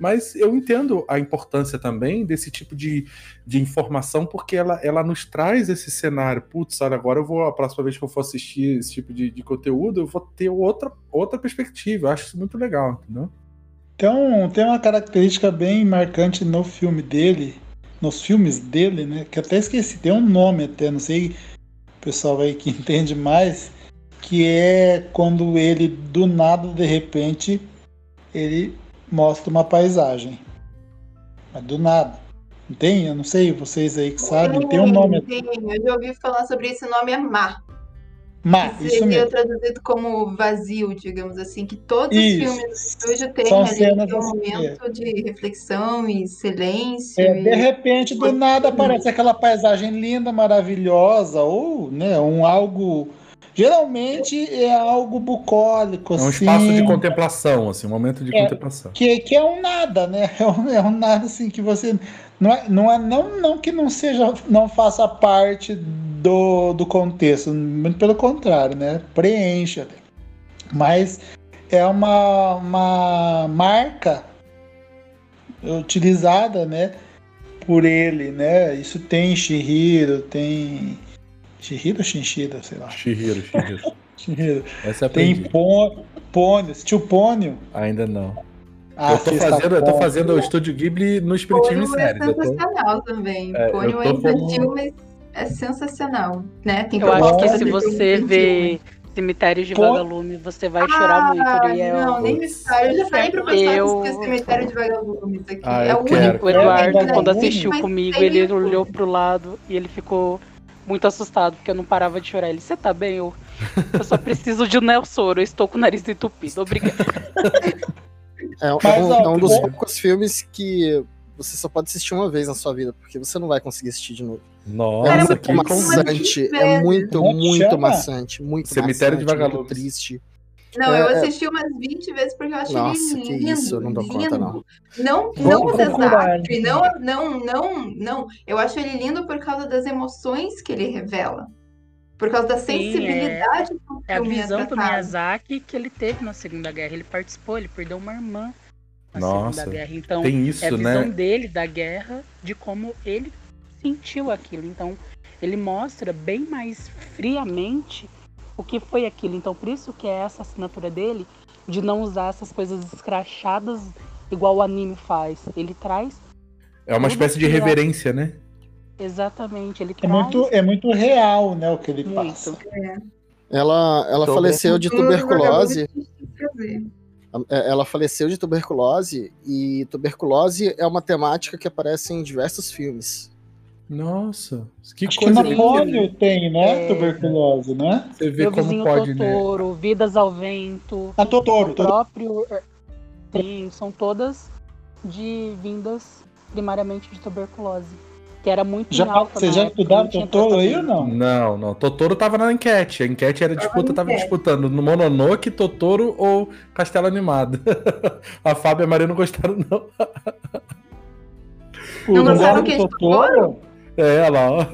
Mas eu entendo a importância também desse tipo de, de informação, porque ela, ela nos traz esse cenário. Putz, olha, agora eu vou, a próxima vez que eu for assistir esse tipo de, de conteúdo, eu vou ter outra, outra perspectiva. Eu acho isso muito legal, entendeu? Então, tem uma característica bem marcante no filme dele, nos filmes dele, né? Que até esqueci, tem um nome até, não sei, o pessoal aí que entende mais, que é quando ele do nada, de repente, ele mostra uma paisagem. Mas do nada. Não tem? Eu não sei, vocês aí que sabem, tem um nome. Tem, eu já ouvi falar sobre esse nome, é Mar. Mar, que isso mesmo. traduzido como vazio, digamos assim, que todos isso. os filmes do estúdio têm São ali um assim, momento é. de reflexão e silêncio. É, e... De repente, do nada, aparece aquela paisagem linda, maravilhosa, ou né, um algo Geralmente é algo bucólico. É um assim, espaço de contemplação, assim, um momento de é, contemplação. Que, que é um nada, né? É um, é um nada assim que você. Não é, não é não, não que não seja, não faça parte do, do contexto, muito pelo contrário, né? Preencha. Mas é uma, uma marca utilizada, né? Por ele, né? Isso tem Shihiro, tem Shihiro ou Shinshida, sei lá. Shihiro, Shihiro. Shihiro. Essa é Tem Pônio. Assistiu Pônio? Ainda não. Ah, eu, tô fazendo, eu tô fazendo o Estúdio Ghibli no Espiritismo Pônio é sensacional tô... também. É, Pônio é infantil, mas é sensacional, né? Tem eu acho que se você vê Cemitério de Vagalume, você vai chorar ah, muito, Uriel. Não, nem me. Eu já falei pro pessoal eu... que Cemitério de Vagalume aqui. Ah, é o único. O Eduardo, quando assistiu comigo, ele olhou pro lado e ele ficou muito assustado, porque eu não parava de chorar. Ele, você tá bem? Eu, eu só preciso de um Nelsoro, eu estou com o nariz entupido. Obrigado. É, um, é um dos poucos filmes que você só pode assistir uma vez na sua vida, porque você não vai conseguir assistir de novo. Nossa, é muito maçante. É muito, muito maçante. Muito Cemitério maçante, de Vagalumes. triste. Não, É, eu é. assisti umas 20 vezes porque eu achei Nossa, ele que lindo. isso, eu não dou conta, lindo. não. Não, não o procurar, desastre, não, não, não, não. Eu acho ele lindo por causa das emoções que ele revela. Por causa da Sim, é- sensibilidade que o É a é visão do. Miyazaki que ele teve na Segunda Guerra. Ele participou, ele perdeu uma irmã na Nossa, Segunda Guerra. Então, tem isso, é a visão né? dele da guerra, de como ele sentiu aquilo. Então, ele mostra bem mais friamente o que foi aquilo. Então, por isso que é essa assinatura dele de não usar essas coisas escrachadas igual o anime faz. Ele traz É uma espécie de é- reverência, né? exatamente, ele É traz muito, é muito real, né, o que ele passa. muito. Ela, ela faleceu de tuberculose. É, Ela faleceu de tuberculose e tuberculose é uma temática que aparece em diversos filmes. Nossa, que Acho que coisa Napóleo tem, né, É. tuberculose, né? Você vê Meu como vizinho pode, né? Totoro, Vidas ao Vento, A Totoro, o Totoro. próprio. Sim, são todas de vindas primariamente de tuberculose. Que era muito Já, em alta vocês na já tinha Totoro aí ou não? Não, não. Totoro tava na enquete. A enquete era disputa, tava enquete. disputando no Mononoke, Totoro ou Castelo Animado. a Fábio e a Maria não gostaram, não. Não gostaram que de Totoro? É, olha lá, ó.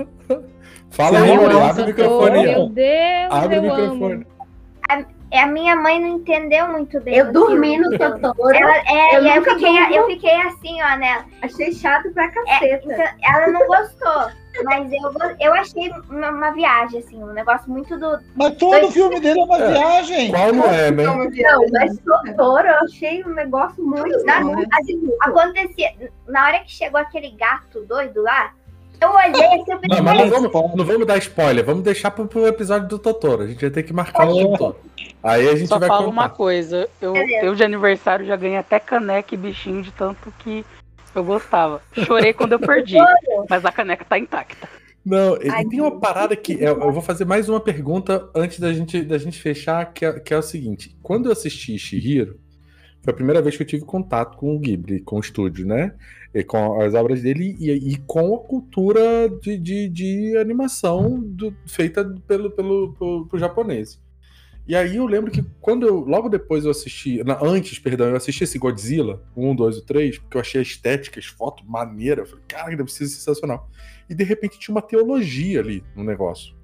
Fala aí, gosta Abre o microfone. Meu. Deus, Abre o eu microfone. amo. É, a minha mãe não entendeu muito bem. Eu o dormi filme, no. Totoro. Ela, é, Eu e aí eu, fiquei, eu fiquei assim, ó, nela. Achei chato pra É, caceta. então, ela não gostou. Mas eu, eu achei uma, uma viagem, assim, um negócio muito do. Mas todo filme dele é uma É. viagem. Qual não é, né? Não, mas Totoro eu achei um negócio muito. Na- muito assim, acontecia. Na hora que chegou aquele gato doido lá, eu olhei assim, eu Não, mas não vamos, não vamos dar spoiler, vamos deixar pro, pro episódio do Totoro. A gente vai ter que marcar o Totoro. Aí a gente Só vai falo contar. uma coisa, eu, eu de aniversário já ganhei até caneca e bichinho de tanto que eu gostava. Chorei quando eu perdi, mas a caneca tá intacta. Não, e Ai, tem uma parada que eu, eu vou fazer mais uma pergunta antes da gente, da gente fechar, que é, que é o seguinte: quando eu assisti Shihiro, foi a primeira vez que eu tive contato com o Ghibli, com o estúdio, né? E com as obras dele e, e com a cultura de, de, de animação do- feita pelo, pelo, pelo, pelo japonês. E aí eu lembro que quando eu. Logo depois eu assisti. na- antes, perdão, eu assisti esse Godzilla, o 1, 2 e 3, porque eu achei a estética, as fotos maneira. Eu falei, cara, deve ser sensacional. E de repente tinha uma teologia ali no negócio.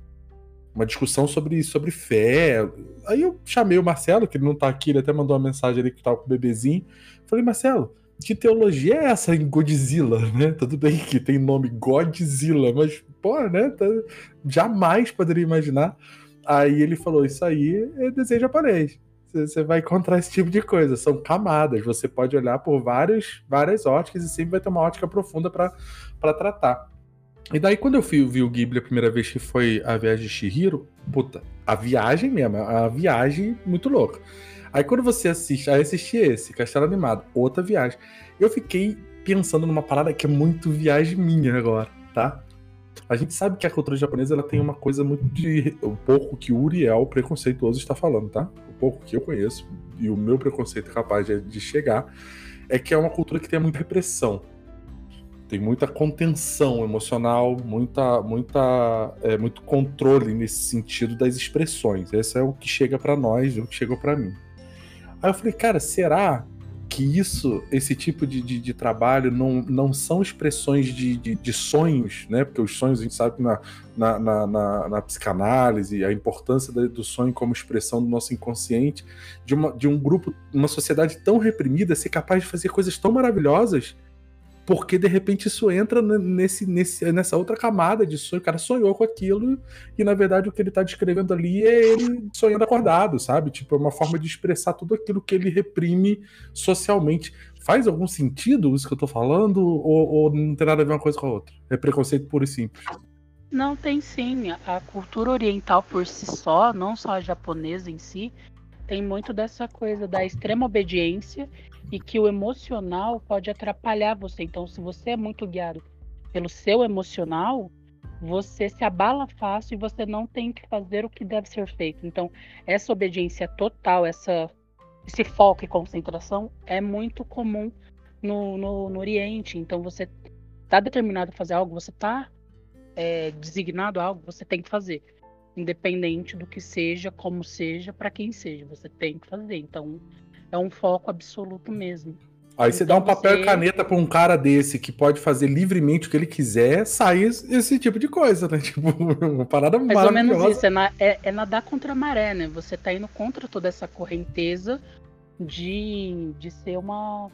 Uma discussão sobre, sobre fé. Aí eu chamei o Marcelo, que ele não tá aqui, ele até mandou uma mensagem ali que tava com o bebezinho. Falei, Marcelo, que teologia é essa em Godzilla, né? Tudo bem que tem nome Godzilla, mas, pô, né? tá- jamais poderia imaginar. Aí ele falou: Isso aí é desenho japonês. Você vai encontrar esse tipo de coisa. São camadas. Você pode olhar por vários, várias óticas e sempre vai ter uma ótica profunda para tratar. E daí, quando eu fui, vi o Ghibli a primeira vez que foi a viagem de Shihiro, puta, a viagem mesmo, a viagem muito louca. Aí quando você assiste, aí assisti esse, Castelo Animado, outra viagem. Eu fiquei pensando numa parada que é muito viagem minha agora, tá? A gente sabe que a cultura japonesa ela tem uma coisa muito de. Um pouco que o Uriel preconceituoso está falando, tá? O pouco que eu conheço, e o meu preconceito é capaz de chegar, é que é uma cultura que tem muita repressão. Tem muita contenção emocional, muita, muita, é, muito controle nesse sentido das expressões. Esse é o que chega pra nós, é o que chegou pra mim. Aí eu falei, cara, será que isso, esse tipo de, de, de trabalho não, não são expressões de, de, de sonhos, né? Porque os sonhos a gente sabe que na, na, na, na, na psicanálise, a importância do sonho como expressão do nosso inconsciente, de, uma, de um grupo, uma sociedade tão reprimida, ser capaz de fazer coisas tão maravilhosas, porque de repente isso entra nesse, nesse, nessa outra camada de sonho. O cara sonhou com aquilo e na verdade o que ele tá descrevendo ali é ele sonhando acordado, sabe? Tipo, é uma forma de expressar tudo aquilo que ele reprime socialmente. Faz algum sentido isso que eu tô falando? Ou, ou não tem nada a ver uma coisa com a outra? É preconceito puro e simples. Não, tem sim. A cultura oriental por si só, não só a japonesa em si, tem muito dessa coisa da extrema obediência e que o emocional pode atrapalhar você. Então, se você é muito guiado pelo seu emocional, você se abala fácil e você não tem que fazer o que deve ser feito. Então, essa obediência total, essa, esse foco e concentração é muito comum no, no, no Oriente. Então, você tá determinado a fazer algo, você tá é, designado algo, você tem que fazer. Independente do que seja, como seja, para quem seja, você tem que fazer. Então, é um foco absoluto mesmo. Aí então, você dá um papel você... e caneta para um cara desse que pode fazer livremente o que ele quiser, sai esse tipo de coisa, né? Tipo, uma parada Mais maravilhosa. Mais ou menos isso, é, na, é, é, nadar contra a maré, né? Você tá indo contra toda essa correnteza de, de ser uma.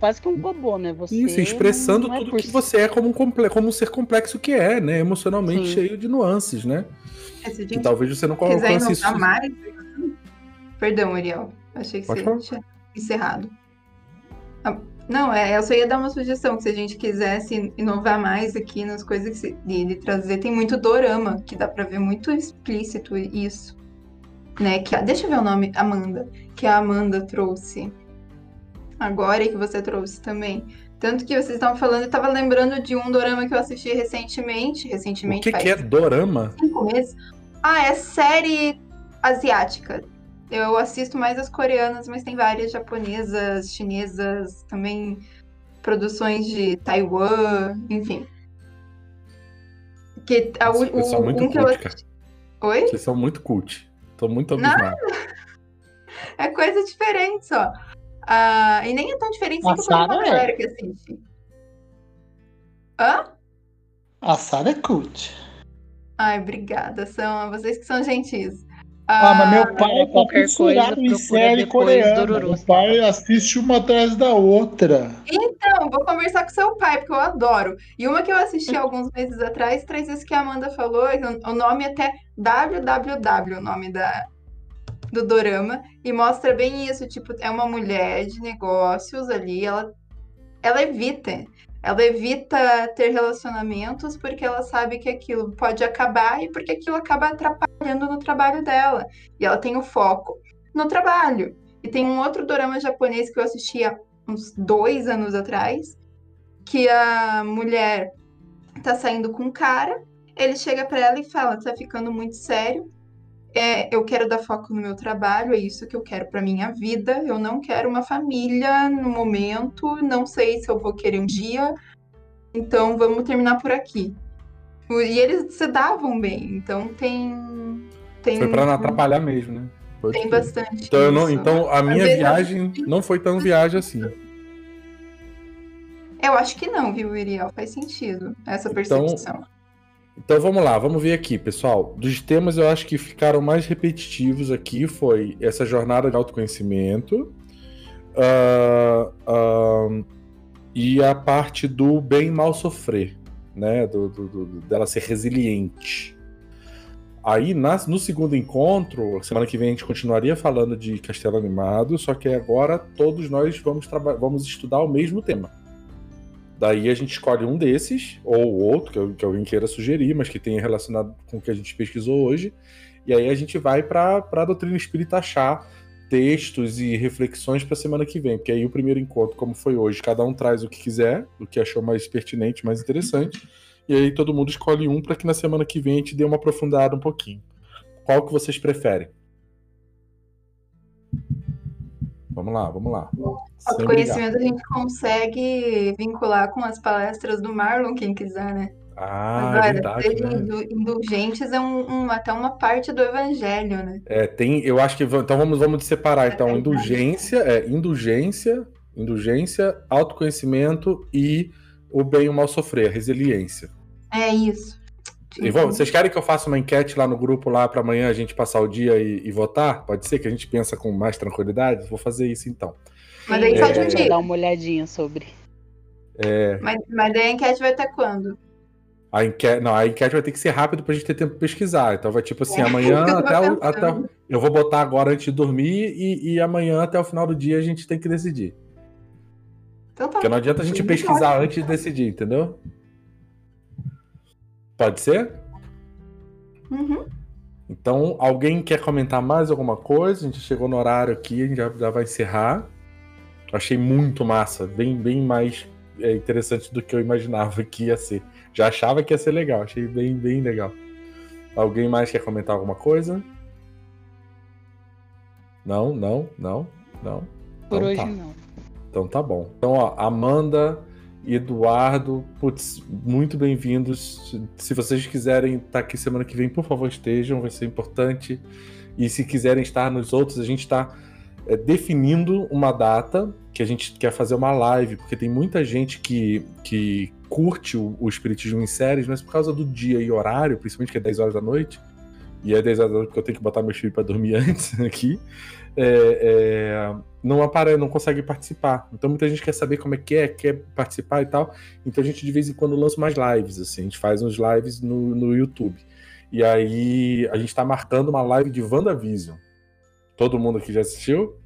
Quase que um robô, né? Você isso, expressando é tudo que você é como um, comple... como um ser complexo que é, né? Emocionalmente Sim. cheio de nuances, né? É, que talvez você não alcance isso. Mais... Perdão, Ariel. Achei que Pode você tinha encerrado. Ah, não, é, eu só ia dar uma sugestão, que se a gente quisesse inovar mais aqui nas coisas que se, de, de, trazer, tem muito dorama, que dá pra ver muito explícito isso. Né? Que, deixa eu ver o nome, Amanda, que a Amanda trouxe agora e que você trouxe também. Tanto que vocês estavam falando, eu tava lembrando de um dorama que eu assisti recentemente. Recentemente. O que, que é dorama? Cinco meses. Ah, é série asiática. Eu assisto mais as coreanas, mas tem várias japonesas, chinesas, também produções de Taiwan, enfim. Que a, o, Vocês são muito um cult, eu... cara. Oi? Vocês são muito cult. Tô muito abismado. É coisa diferente só. Uh, e nem é tão diferente assim que eu uma galera que assiste. Hã? A Sara é cult. Ai, obrigada. São vocês que são gentis. Ah, mas meu pai é qualquer coisa em série coreana. Meu pai assiste uma atrás da outra. Então, vou conversar com seu pai, porque eu adoro. E uma que eu assisti alguns meses atrás, traz isso que a Amanda falou, o nome é até www, o nome da, do dorama, e mostra bem isso, tipo, é uma mulher de negócios ali, ela, ela evita ela evita ter relacionamentos porque ela sabe que aquilo pode acabar e porque aquilo acaba atrapalhando no trabalho dela. E ela tem o foco no trabalho. E tem um outro drama japonês que eu assisti há uns dois anos atrás, que a mulher tá saindo com um cara, ele chega para ela e fala: tá ficando muito sério, é, eu quero dar foco no meu trabalho, é isso que eu quero para minha vida. Eu não quero uma família no momento, não sei se eu vou querer um dia. Então vamos terminar por aqui. E eles se davam bem, então tem. tem foi para não atrapalhar mesmo, né? Pode tem bastante. Então, não, então a minha viagem não foi tão viagem assim. Eu acho que não, viu, Iriel? Faz sentido essa então, percepção. Então, então vamos lá, vamos ver aqui, pessoal. Dos temas eu acho que ficaram mais repetitivos aqui foi essa jornada de autoconhecimento uh, uh, e a parte do bem mal sofrer, né? Do, do, do, dela ser resiliente. Aí na, no segundo encontro, semana que vem a gente continuaria falando de Castelo Animado, só que agora todos nós vamos, vamos estudar o mesmo tema. Daí a gente escolhe um desses, ou outro, que, que alguém queira sugerir, mas que tenha relacionado com o que a gente pesquisou hoje. E aí a gente vai para a doutrina espírita achar textos e reflexões para a semana que vem. Porque aí o primeiro encontro, como foi hoje, cada um traz o que quiser, o que achou mais pertinente, mais interessante. E aí todo mundo escolhe um para que na semana que vem a gente dê uma aprofundada um pouquinho. Qual que vocês preferem? Vamos lá, vamos lá. O conhecimento a gente consegue vincular com as palestras do Marlon, quem quiser, né? Ah, Agora, é verdade, né? indulgentes é um, um, até uma parte do evangelho, né? É, tem, eu acho que então vamos vamos separar então é indulgência, é indulgência, indulgência, autoconhecimento e o bem e o mal sofrer, resiliência. É isso. E vamos, vocês querem que eu faça uma enquete lá no grupo lá para amanhã a gente passar o dia e, e, votar? Pode ser que a gente pensa com mais tranquilidade? Vou fazer isso então. Mas aí só de um dia. Dar uma olhadinha sobre. É... Mas, mas daí a enquete vai até quando? A enquete, não, a enquete vai ter que ser rápido pra gente ter tempo de pesquisar. Então vai tipo assim, é, amanhã até, o, até o, Eu vou botar agora antes de dormir e, e amanhã até o final do dia a gente tem que decidir. Então tá. Porque não adianta a gente pesquisar antes de decidir, entendeu? Pode ser? Uhum. Então, alguém quer comentar mais alguma coisa? A gente chegou no horário aqui, a gente já, já vai encerrar. Achei muito massa, bem, bem mais é, interessante do que eu imaginava que ia ser. Já achava que ia ser legal, achei bem, bem legal. Alguém mais quer comentar alguma coisa? Não, não, não, não. Por então, hoje tá. não. Então tá bom. Então, ó, Amanda Eduardo, putz, muito bem-vindos. Se vocês quiserem estar aqui semana que vem, por favor, estejam, vai ser importante. E se quiserem estar nos outros, a gente está é, definindo uma data que a gente quer fazer uma live, porque tem muita gente que, que curte o, o Espiritismo em séries, mas por causa do dia e horário, principalmente que é 10 horas da noite, e é 10 horas da noite porque eu tenho que botar meu filho para dormir antes aqui, é, é, não aparece, não consegue participar. Então muita gente quer saber como é que é, quer participar e tal. Então a gente de vez em quando lança umas lives, assim, a gente faz uns lives no, no YouTube. E aí a gente está marcando uma live de WandaVision. Todo mundo aqui já assistiu?